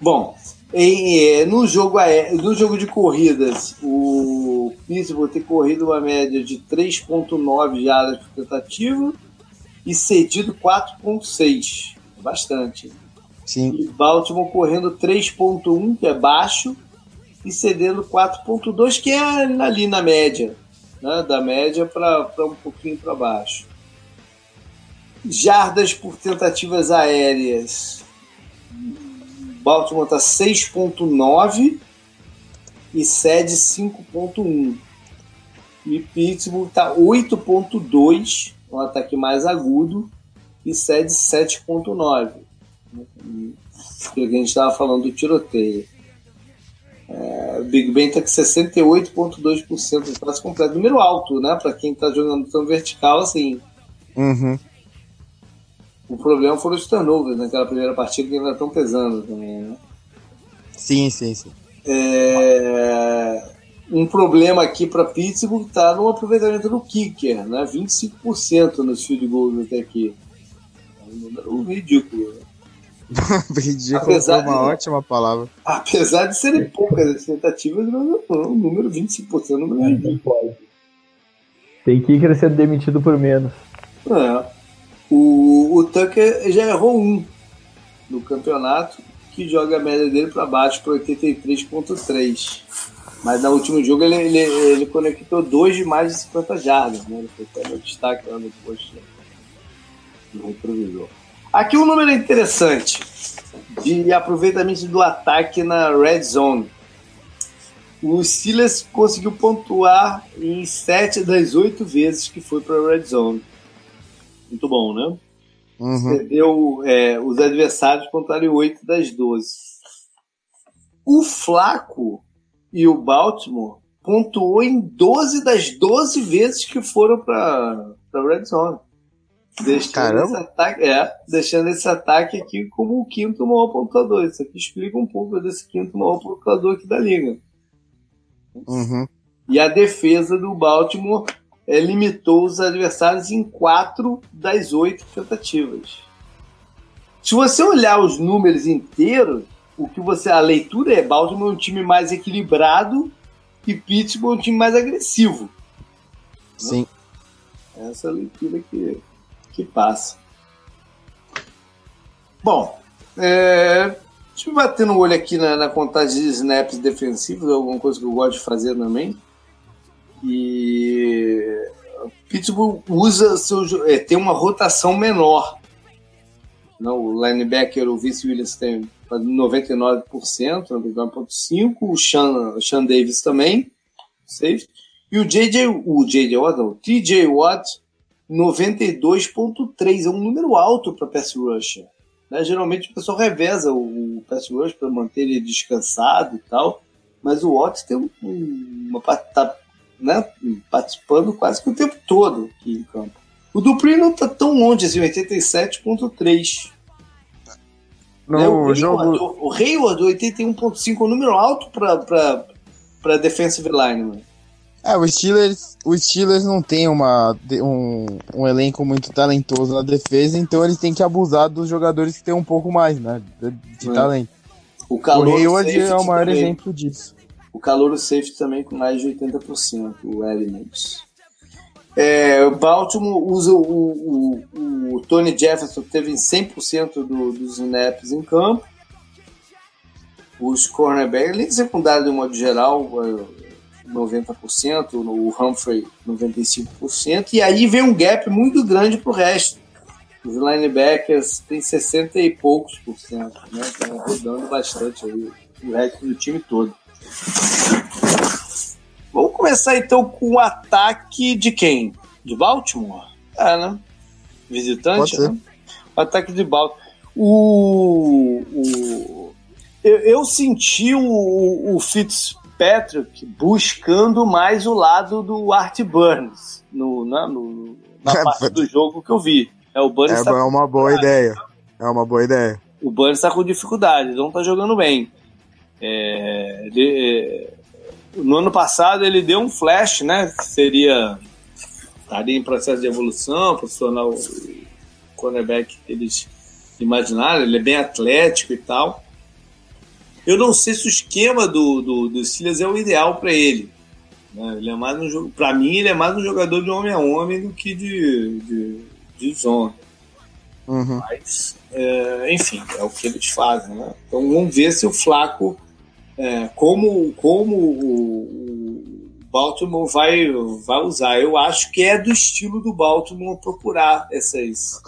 S1: Bom, em, é, no, jogo, no jogo de corridas, o Pittsburgh tem corrido uma média de 3,9 jardas por tentativa e cedido 4,6. Bastante.
S2: Sim.
S1: E Baltimore correndo 3,1, que é baixo, e cedendo 4,2, que é ali na média. Né? Da média para um pouquinho para baixo. Jardas por tentativas aéreas Baltimore está 6.9 e cede 5.1. E Pittsburgh está 8.2, um ataque mais agudo, e cede 7.9. Que a gente estava falando do tiroteio. É, Big Ben está com 68,2% de passe completo. Número alto, né? Para quem está jogando tão vertical assim.
S2: Uhum.
S1: O problema foram os turnovers naquela primeira partida que ainda estão pesando também, né?
S2: Sim, sim, sim.
S1: É... Um problema aqui para Pittsburgh está no aproveitamento do kicker, né? 25% nos field goals até aqui. É um número ridículo. Né?
S2: ridículo apesar é uma de, ótima palavra.
S1: Apesar de serem poucas as tentativas, mas o número 25% é um número ridículo.
S3: Tem que ser demitido por menos.
S1: É. O, o Tucker já errou um no campeonato, que joga a média dele para baixo para 83,3. Mas no último jogo ele, ele, ele, conectou dois de mais de 50 jardas. Né? Ele foi até no destaque lá no post do retrovisor. Aqui um número interessante de aproveitamento do ataque na red zone. O Steelers conseguiu pontuar em 7 das 8 vezes que foi para a red zone. Muito bom, né? Uhum. É, os adversários pontuaram 8 das 12. O Flaco e o Baltimore pontuou em 12 das 12 vezes que foram para a red zone. Deixando esse, ataque, é, deixando esse ataque aqui como o quinto maior pontuador. Isso aqui explica um pouco desse quinto maior pontuador aqui da liga.
S2: Uhum.
S1: E a defesa do Baltimore é, limitou os adversários em quatro das oito tentativas. Se você olhar os números inteiros, o que você a leitura é Baltimore é um time mais equilibrado e Pittsburgh é um time mais agressivo.
S2: Sim.
S1: Essa é leitura que que passa. Bom, é, deixa eu bater no olho aqui na, na contagem de snaps defensivos, alguma coisa que eu gosto de fazer também. E Pittsburgh usa seu, é, tem uma rotação menor. Não, o linebacker, o Vince Williams tem 99%, 99,5%, o Sean, Davis também, safe. E o JJ, o JJ Watt, não, o TJ Watt 92.3, é um número alto para pass rusher. Né? Geralmente o pessoal reveza o, o pass rush para manter ele descansado e tal, mas o Watts tem um, uma tá, né, participando quase que o tempo todo aqui em campo. O Dupri não tá tão longe assim, 87.3.
S2: No né? o
S1: jogo... o Hayward, 81.5, um número alto para defensive line, mano.
S2: É, o Steelers, o Steelers não tem uma, um, um elenco muito talentoso na defesa, então eles têm que abusar dos jogadores que têm um pouco mais, né? De, de é. talento.
S1: O, calor o
S2: Hayward é o maior também. exemplo disso.
S1: O calor do safety também com mais de 80%, o Elements. É, o Baltimore usa o, o, o, Tony Jefferson, teve 100% do, dos snaps em campo. Os cornerbacks, além de secundário de modo geral, 90%, o Humphrey 95%, e aí vem um gap muito grande para o resto. Os linebackers têm 60 e poucos por cento, né? Estão rodando bastante aí o resto do time todo. Vamos começar então com o ataque de quem? De Baltimore? É, né? Visitante, né? O ataque de Baltimore. O, o, eu, eu senti o, o Fitz, Patrick buscando mais o lado do Art Burns no, na, no, na é, parte do jogo que eu vi. É, o Burns
S2: é, tá é uma boa ideia. É uma boa ideia.
S1: O Burns está com dificuldade, não está jogando bem. É, ele, é, no ano passado ele deu um flash, né? Que seria estaria em processo de evolução, profissional cornerback que eles imaginaram, ele é bem atlético e tal. Eu não sei se o esquema do, do, do Steelers é o ideal para ele. Né? Ele é mais um para mim ele é mais um jogador de homem a homem do que de, de, de zona.
S2: Uhum.
S1: Mas, é, enfim, é o que eles fazem. Né? Então vamos ver se o Flaco, é, como, como o, o, Baltimore vai, vai usar. Eu acho que é do estilo do Baltimore procurar essas,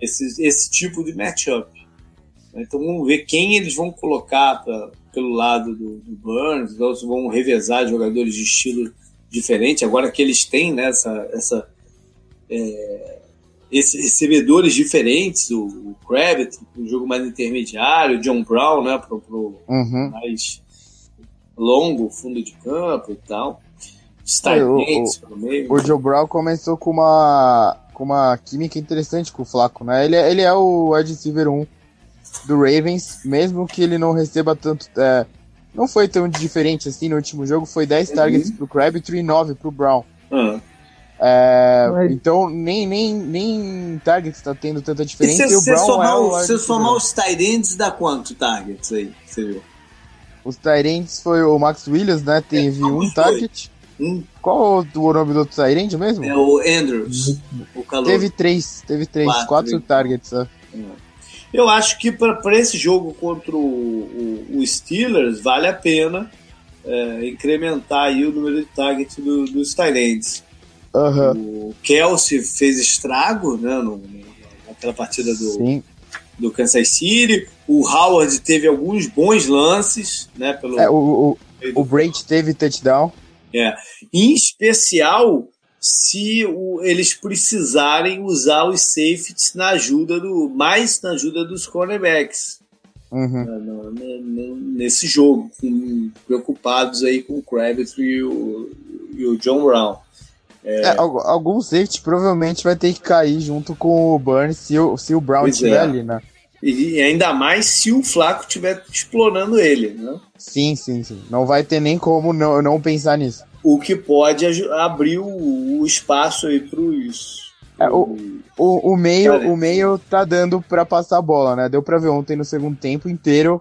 S1: esses, esse tipo de matchup. Então vamos ver quem eles vão colocar pra, pelo lado do, do Burns, então, se vão revezar jogadores de estilo diferente, agora que eles têm né, essa, essa é, esses recebedores diferentes, o, o Kravitz, um jogo mais intermediário, o John Brown, né, pro, pro
S2: uhum.
S1: mais longo fundo de campo e tal. É, o,
S2: o, o Joe Brown começou com uma, com uma química interessante com o Flaco, né? Ele, é, ele é o wide receiver 1 do Ravens, mesmo que ele não receba tanto. É, não foi tão diferente assim no último jogo, foi 10 uhum. targets pro Crabtree e 9 pro Brown.
S1: Uhum.
S2: É, então nem, nem, nem targets tá tendo tanta diferença. E,
S1: se, e o Brown somar, é o se somar os tight dá quanto targets aí? Você viu?
S2: Os tight foi o Max Williams, né? Teve é, um target. Hum. Qual o nome do outro Tyrande mesmo?
S1: É o Andrews,
S2: o calor. Teve três, teve três, quatro, quatro targets. Ó.
S1: Eu acho que para esse jogo contra o, o, o, Steelers vale a pena é, incrementar aí o número de targets do, dos Tyrands.
S2: Uhum.
S1: O Kelsey fez estrago né, no, naquela partida do, do Kansas City. O Howard teve alguns bons lances. Né, pelo,
S2: é, o, o, o Brady teve touchdown.
S1: É. Em especial se o, eles precisarem usar os safeties na ajuda do mais na ajuda dos cornerbacks
S2: uhum.
S1: nesse jogo, com, preocupados aí com o Kravitz e o, e o John Brown.
S2: É, é, algum safety provavelmente vai ter que cair junto com o Burns se o, se o Brown estiver é. ali, né?
S1: E ainda mais se o Flaco estiver explorando ele, né?
S2: Sim, sim, sim. Não vai ter nem como não, não pensar nisso.
S1: O que pode abrir o, o espaço aí para os.
S2: É, o, o, o, meio, o meio tá dando para passar a bola, né? Deu para ver ontem no segundo tempo inteiro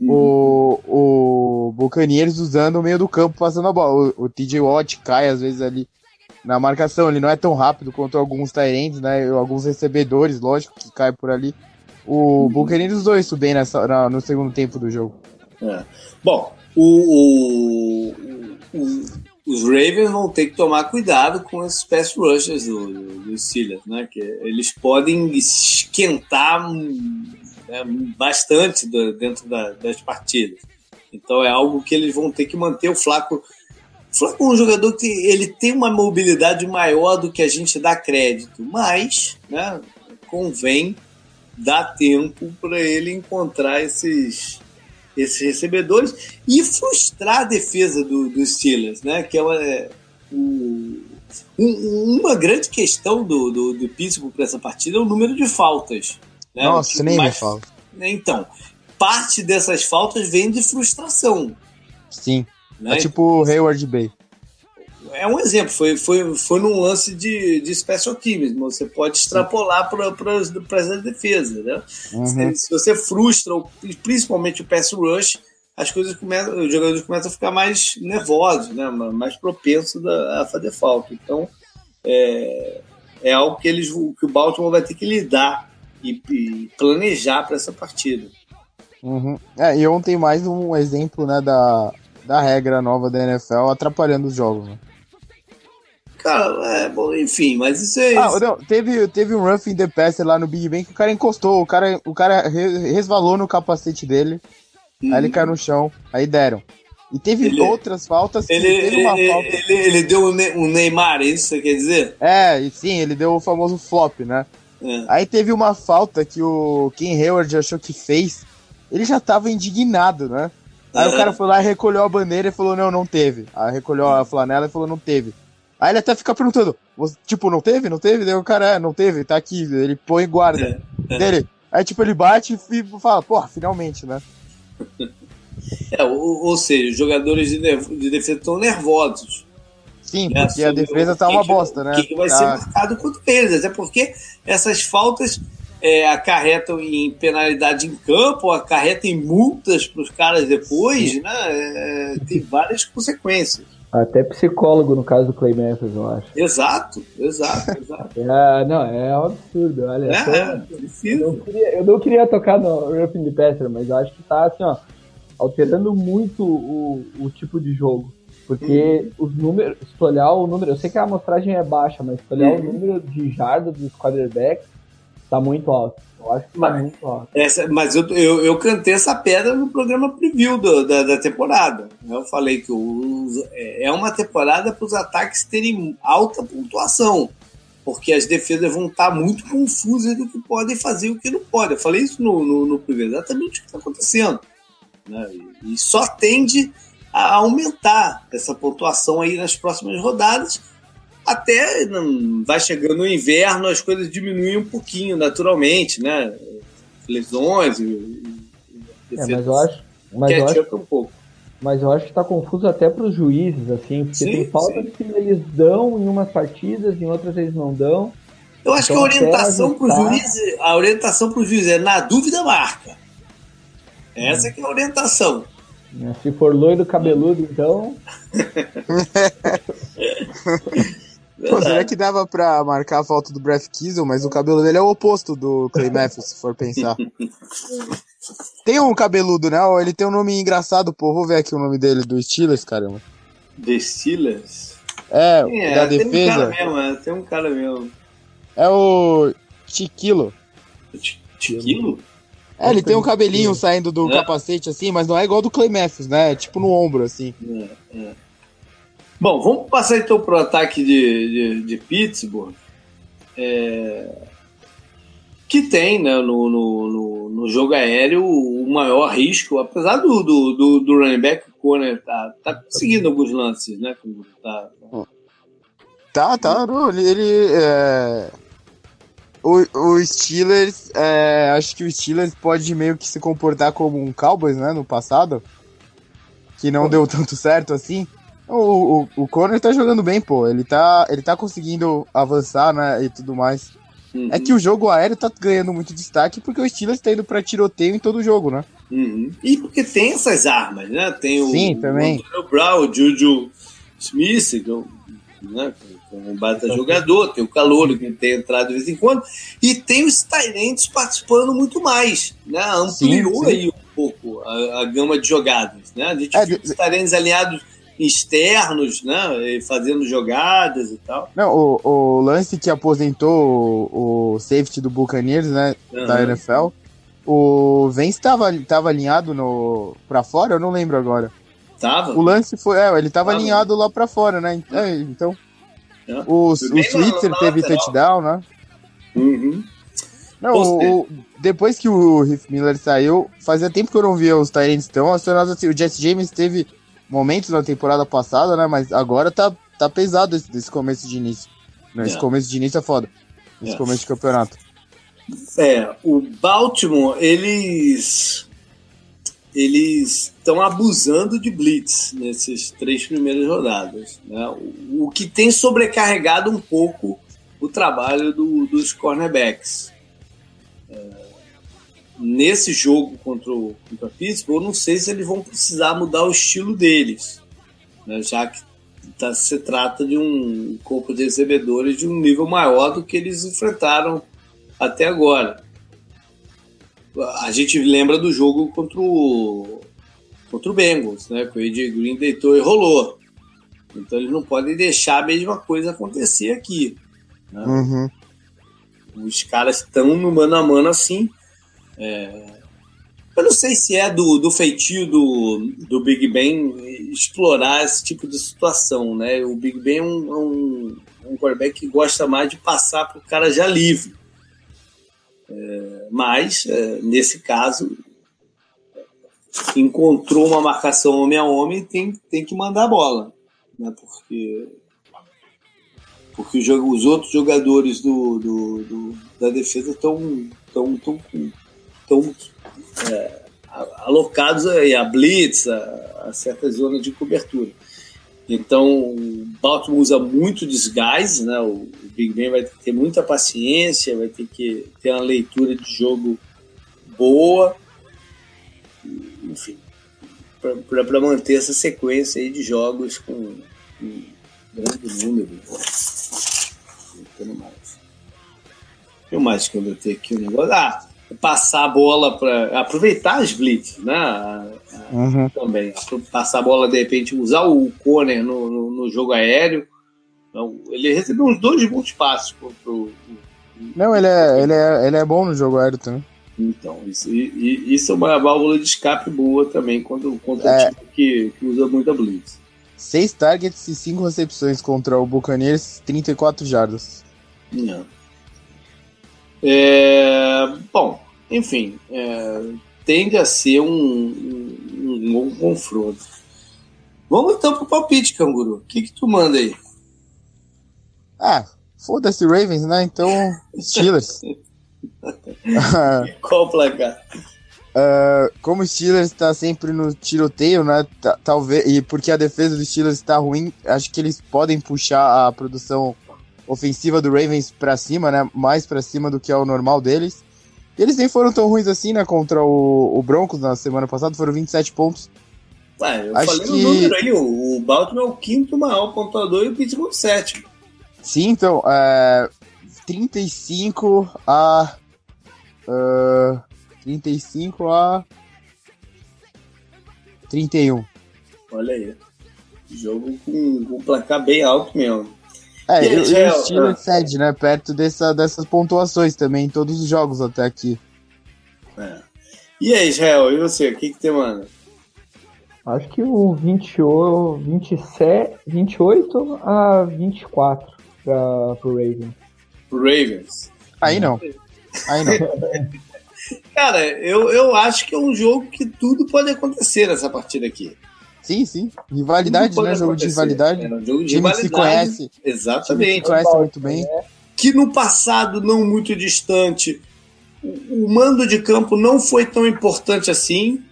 S2: uhum. o, o Buccaneers usando o meio do campo passando a bola. O, o TJ Watt cai às vezes ali na marcação, ele não é tão rápido quanto alguns Tyrants, né? Alguns recebedores, lógico, que caem por ali. O uhum. Buccaneers usou isso bem nessa, na, no segundo tempo do jogo.
S1: É. Bom, o, o, o, os Ravens vão ter que tomar cuidado com esses pass rushers do, do, do Steelers, né? Que eles podem esquentar né, bastante do, dentro da, das partidas. Então é algo que eles vão ter que manter o Flaco. O Flaco é um jogador que ele tem uma mobilidade maior do que a gente dá crédito, mas né, convém dá tempo para ele encontrar esses, esses recebedores e frustrar a defesa do, do Steelers, né? Que é uma, é, um, uma grande questão do, do, do Pittsburgh para essa partida é o número de faltas. Né?
S2: Nossa, nem mais, me fala.
S1: Então, parte dessas faltas vem de frustração.
S2: Sim. Né? É tipo o Hayward Bay
S1: é um exemplo, foi, foi, foi num lance de, de special teams, você pode extrapolar para as defesas, né? Uhum. Se, você frustra, principalmente o pass rush, as coisas começam, os jogadores começam a ficar mais nervosos, né? mais propensos a, a fazer falta. Então, é, é algo que, eles, que o Baltimore vai ter que lidar e, e planejar para essa partida.
S2: Uhum. É, e ontem mais um exemplo né, da, da regra nova da NFL atrapalhando os jogos. Né?
S1: Cara, é, bom, enfim, mas isso é. Ah,
S2: não, teve, teve um roughing the passer lá no Big Bang que o cara encostou, o cara, o cara resvalou no capacete dele, aí ele uhum. caiu no chão, aí deram. E teve ele, outras faltas
S1: ele, teve uma ele, falta. Ele, ele deu um Neymar, é isso você quer dizer?
S2: É, e sim, ele deu o famoso flop, né? É. Aí teve uma falta que o Ken Hayward achou que fez, ele já tava indignado, né? Aí o cara foi lá e recolheu a bandeira e falou, não, não teve. Aí recolheu a flanela e falou, não teve. Aí ele até fica perguntando, tipo, não teve? Não teve? Daí o cara, é, não teve, tá aqui. Ele põe guarda é, é. dele. Aí, tipo, ele bate e fala, porra, finalmente, né?
S1: É, ou, ou seja, os jogadores de, de defesa estão nervosos.
S2: Sim, né? porque a defesa tá uma que, bosta, né?
S1: O que vai tá. ser marcado contra eles, até porque essas faltas é, acarretam em penalidade em campo, acarretam em multas para os caras depois, Sim. né? É, tem várias consequências.
S3: Até psicólogo no caso do Clay Matthews, eu acho.
S1: Exato, exato, exato.
S3: é, não, é um absurdo, olha. É, é, eu, não queria, eu não queria tocar no Roughing the Passer, mas eu acho que tá assim, ó, alterando muito o, o tipo de jogo. Porque uhum. os números, se olhar o número, eu sei que a amostragem é baixa, mas se olhar uhum. o número de jardas dos quarterbacks, tá muito alto. Eu acho que tá mas, muito alto.
S1: Essa, mas eu, eu, eu, cantei essa pedra no programa preview do, da, da temporada. Eu falei que o, é, é uma temporada para os ataques terem alta pontuação. Porque as defesas vão estar tá muito confusas do que podem fazer e o que não podem. Eu falei isso no, no, no preview, exatamente o que está acontecendo. Né? E só tende a aumentar essa pontuação aí nas próximas rodadas até vai chegando o inverno, as coisas diminuem um pouquinho, naturalmente, né? Lesões e.
S3: e é, mas eu acho. Mas eu acho, um pouco. Mas eu acho que está confuso até para os juízes, assim, porque sim, tem faltas que eles dão em umas partidas, em outras eles não dão.
S1: Eu acho então, que a orientação para o juiz, a orientação para o juiz é na dúvida marca. Essa hum. que é a orientação.
S3: Né? Se for loiro cabeludo, então.
S2: Pô, será que dava pra marcar a falta do Breath Kiesel, mas o cabelo dele é o oposto do Clay Matthews, se for pensar. tem um cabeludo, né? Ele tem um nome engraçado, pô. Vou ver aqui o nome dele, do Steelers, caramba.
S1: The Steelers?
S2: É, é da defesa. Tem um cara
S1: mesmo, é, tem um cara mesmo.
S2: É o Chiquilo.
S1: Chiquilo?
S2: É, ele tem um cabelinho saindo do é. capacete assim, mas não é igual do Clay Matthews, né? É tipo no ombro, assim. É, é.
S1: Bom, vamos passar então pro ataque de, de, de Pittsburgh. É... Que tem né, no, no, no, jogo aéreo o maior risco, apesar do, do, do, do running back, o tá, tá conseguindo alguns lances, né? Tá,
S2: tá, tá ele. ele é... O, o Steelers, é, acho que o Steelers pode meio que se comportar como um Cowboys, né, no passado, que não deu tanto certo assim. O, o, o Conor tá jogando bem, pô. Ele tá, ele tá conseguindo avançar, né? E tudo mais. Uhum. É que o jogo aéreo tá ganhando muito destaque porque o Steelers tá indo pra tiroteio em todo jogo, né?
S1: Uhum. E porque tem essas armas, né? Tem o,
S2: Sim, também.
S1: o Brown, o Juju Smith, né? um baita jogador, tem o Calor que tem entrado de vez em quando, e tem os Tyrants participando muito mais, né? Ampliou sim, sim. aí um pouco a, a, gama de jogadas, né? A gente é, viu os Tyrants alinhados externos, né? Fazendo jogadas e tal.
S2: Não, o, o lance que aposentou o, o safety do Buccaneers, né? Uhum. Da NFL. O Vence estava tava alinhado no para fora, eu não lembro agora.
S1: Tava?
S2: O lance foi, é, ele tava, tava. alinhado lá para fora, né? É, então, é. o, o Switzer teve touchdown, né?
S1: Uhum.
S2: Não, o, o, depois que o Riff Miller saiu, fazia tempo que eu não via os Tyrants tão acionados assim. O Jesse James teve momentos na temporada passada, né? Mas agora tá, tá pesado esse, esse começo de início. Né? Esse é. começo de início é foda. Esse é. começo de campeonato.
S1: É, o Baltimore, eles. Eles estão abusando de blitz nesses três primeiras rodadas. Né? O, o, que tem sobrecarregado um pouco o trabalho do, dos cornerbacks. Nesse jogo contra o, contra Pittsburgh, eu não sei se eles vão precisar mudar o estilo deles, né? já que tá, se trata de um corpo de recebedores de um nível maior do que eles enfrentaram até agora. A gente lembra do jogo contra o, contra o Bengals, né? que o AJ Green deitou e rolou. Então eles não podem deixar a mesma coisa acontecer aqui. Né?
S2: Uhum.
S1: Os caras estão no mano a mano assim é, eu não sei se é do, do feitio do, do Big Ben explorar esse tipo de situação, né? O Big Ben é um, é um, um quarterback que gosta mais de passar para o cara já livre. É, mas, é, nesse caso, encontrou uma marcação homem a homem tem, tem que mandar a bola. Né? Porque, porque os, os outros jogadores do, do, do da defesa estão tão, tão, tão estão é, alocados a, a blitz, a, a certas zonas de cobertura. Então, o Baltimore usa muito desgaste, né? O, Big Ben vai ter muita paciência, vai ter que ter uma leitura de jogo boa, enfim, para manter essa sequência aí de jogos com um grande número. Né? mais. O que mais que eu botei aqui o negócio? Ah, passar a bola para aproveitar as blitz, né?
S2: Uhum.
S1: Também passar a bola de repente usar o corner no, no, no jogo aéreo. Então, ele recebeu uns dois bons passos pro, pro,
S2: não, ele é, ele, é, ele é bom no jogo aéreo também.
S1: Então, isso, isso é uma válvula de escape boa também contra, contra é. time que, que usa muita blitz.
S2: Seis targets e cinco recepções contra o Buccaneers, 34 jardas.
S1: Não. É, bom, enfim, é, tende a ser um, um, um bom confronto. Vamos então pro palpite, Canguru. O que, que tu manda aí?
S2: Ah, foda-se Ravens, né? Então, Steelers.
S1: Qual o placar?
S2: Uh, como o Steelers está sempre no tiroteio, né? Talvez e porque a defesa do Steelers está ruim, acho que eles podem puxar a produção ofensiva do Ravens para cima, né? Mais para cima do que é o normal deles. E eles nem foram tão ruins assim, né? Contra o, o Broncos na semana passada, foram 27 pontos.
S1: Ué, eu Acho falei que... o número aí, o, o Baltimore é o quinto maior pontuador e o Pittsburgh o sétimo.
S2: Sim, então, é, 35 a. Uh, 35 a. 31.
S1: Olha aí. Jogo com, com um placar bem alto mesmo.
S2: É, e, e o Steelers cede, né? Perto dessa, dessas pontuações também, em todos os jogos até aqui.
S1: É. E aí, Israel, e você? O que, que você manda?
S3: Acho que o 28, 27, 28 a 24 para o Ravens.
S1: Ravens.
S2: Aí não. Aí não.
S1: Cara, eu, eu acho que é um jogo que tudo pode acontecer nessa partida aqui.
S2: Sim, sim. Rivalidade, né? Jogo de rivalidade. É um jogo de rivalidade. se conhece.
S1: Exatamente. Se
S2: conhece muito bem.
S1: Que no passado não muito distante, o, o mando de campo não foi tão importante assim.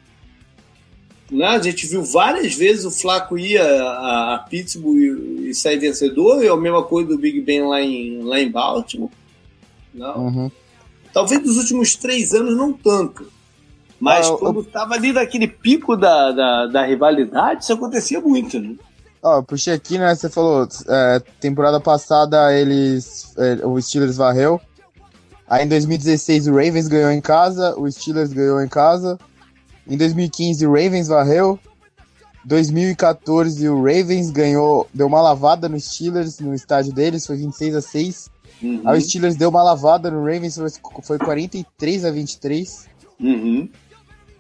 S1: Né? A gente viu várias vezes o Flaco ia a, a Pittsburgh e, e sair vencedor, e a mesma coisa do Big Ben lá em, lá em Baltimore. Não. Uhum. Talvez nos últimos três anos não tanto. Mas ah, quando estava ali naquele pico da, da, da, rivalidade, isso acontecia muito, né?
S2: Ó, oh, puxei aqui, né? Você falou, é, temporada passada eles. É, o Steelers varreu. Aí em 2016 o Ravens ganhou em casa, o Steelers ganhou em casa. Em 2015 o Ravens varreu. 2014 o Ravens ganhou, deu uma lavada no Steelers no estádio deles, foi 26 a 6. Uhum. Aí o Steelers deu uma lavada no Ravens, foi 43 a 23.
S1: Uhum.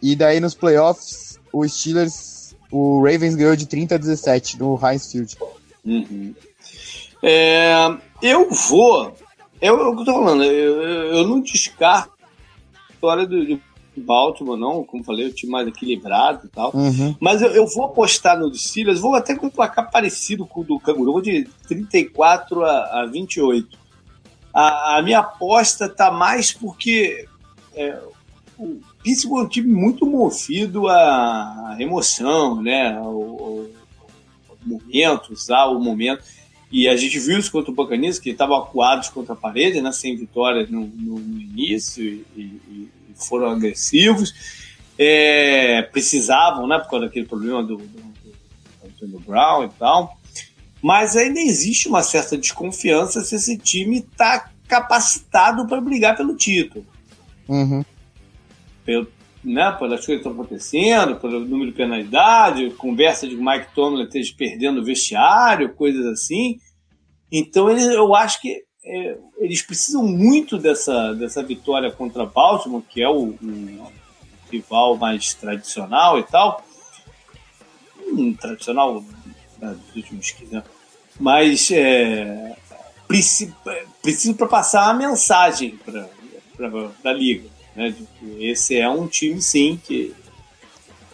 S2: E daí nos playoffs, o Steelers, o Ravens ganhou de 30 a 17 no Heinz Field.
S1: Uhum. É, eu vou. Eu, eu tô falando, eu, eu não descarto a história do, de Baltimore, não. Como falei, o time mais equilibrado e tal.
S2: Uhum.
S1: Mas eu, eu, vou apostar no Steelers, vou até com um placar parecido com o do Canguru, de 34 a, a 28. A, a minha aposta tá mais porque é, o Pittsburgh é um time muito movido à emoção, né? O, momento, usar o momento. E a gente viu isso contra o Buccaneers, que estavam acuados contra a parede, né? Sem vitória no, no, no início e, e, foram agressivos. É, precisavam, né? Por causa daquele problema do, do, do Brown e tal. Mas ainda existe uma certa desconfiança se esse time está capacitado para brigar pelo título.
S2: Uhum
S1: pelo, né, pelas coisas que estão acontecendo, pelo número de penalidade, conversa de Mike Tomlin esteja perdendo o vestiário, coisas assim. Então ele, eu acho que é, eles precisam muito dessa, dessa vitória contra Baltimore, que é o, o rival mais tradicional e tal. Um, tradicional né, dos últimos 15 anos. Mas é, preciso, preciso para passar a mensagem para a liga. Né? Esse é um time, sim, que,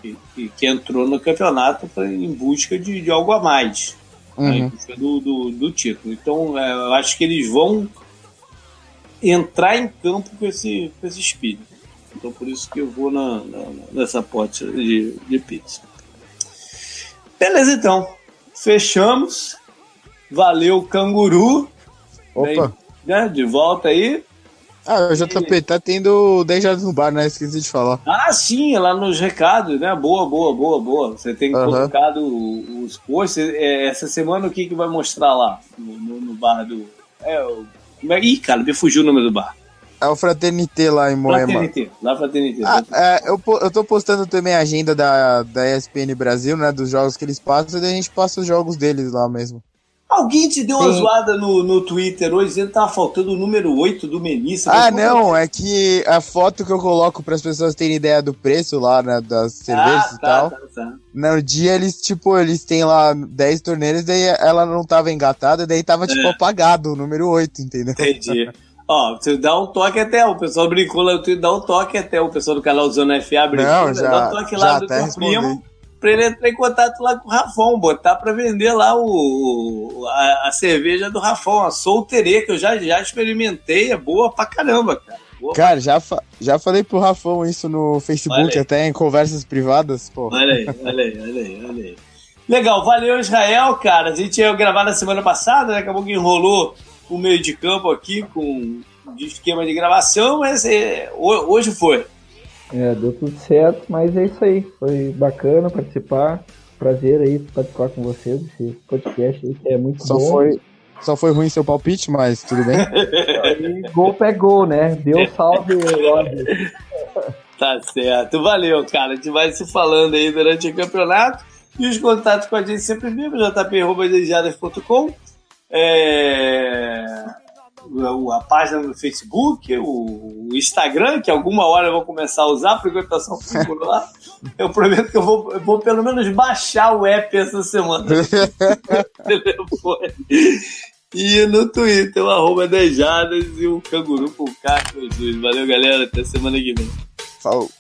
S1: que, que entrou no campeonato em busca de, de algo a mais né? uhum. né? do, do, do, título. Então, é, eu acho que eles vão entrar em campo com esse, com esse espírito. Então, por isso que eu vou na, na, nessa pote de, de pizza. Beleza, então. Fechamos. Valeu, canguru.
S2: Opa.
S1: Né, de volta aí.
S2: Ah, o JP tá tendo 10 horas no bar, né? Esqueci de falar.
S1: Ah, sim, lá nos recados, né? Boa, boa, boa, boa. Você tem uhum. colocado os posts. É, essa semana o que, que vai mostrar lá no, no, no bar do. É, o... É, ih, cara, me fugiu o nome do bar.
S2: É o Fraternité lá em Moema.
S1: Fraternité, lá Fraternité.
S2: Ah, é, eu, eu tô postando também a agenda da, da ESPN Brasil, né? Dos jogos que eles passam, e a gente passa os jogos deles lá mesmo.
S1: Alguém te deu uma Sim. zoada no, no Twitter hoje dizendo que tava faltando o número 8 do Melissa.
S2: Ah, não, é que a foto que eu coloco para as pessoas terem ideia do preço lá, né, das cervejas ah, e tá, tal. Tá, tá. No dia eles, tipo, eles têm lá 10 torneiras, daí ela não tava engatada, daí tava, tipo, é. apagado o número 8, entendeu?
S1: Entendi. Ó, você dá um toque até, o pessoal brincou lá, eu dá um toque até, o pessoal do canal Zona FA brincou,
S2: não, já,
S1: dá um toque lá do teu primo para ele entrar em contato lá com o Rafão, botar para vender lá o, a, a, cerveja do Rafão, a Solterê, que eu já, já experimentei, é boa pra caramba, cara. Boa
S2: cara, pra... já, fa já falei pro Rafão isso no Facebook, até em conversas privadas, pô.
S1: Olha aí, olha aí, olha aí, olha aí. Legal, valeu Israel, cara. A gente ia gravar na semana passada, né? Acabou que enrolou o meio de campo aqui com de esquema de gravação, mas é, hoje foi.
S3: É, deu tudo certo, mas é isso aí. Foi bacana participar. Prazer aí participar com vocês desse podcast aí que é muito
S2: só
S3: bom.
S2: Foi, só foi ruim seu palpite, mas tudo bem.
S3: aí, gol pegou, né? Deu salve, Roger.
S1: Tá certo. Valeu, cara. A gente vai se falando aí durante o campeonato. E os contatos com a gente sempre vivo, jp.com. É... A página no Facebook, o Instagram, que alguma hora eu vou começar a usar, por lá. Eu prometo que eu vou, eu vou pelo menos baixar o app essa semana. E no Twitter, o arroba Dejadas e o canguru com K. Valeu, galera. Até semana que vem.
S2: Falou.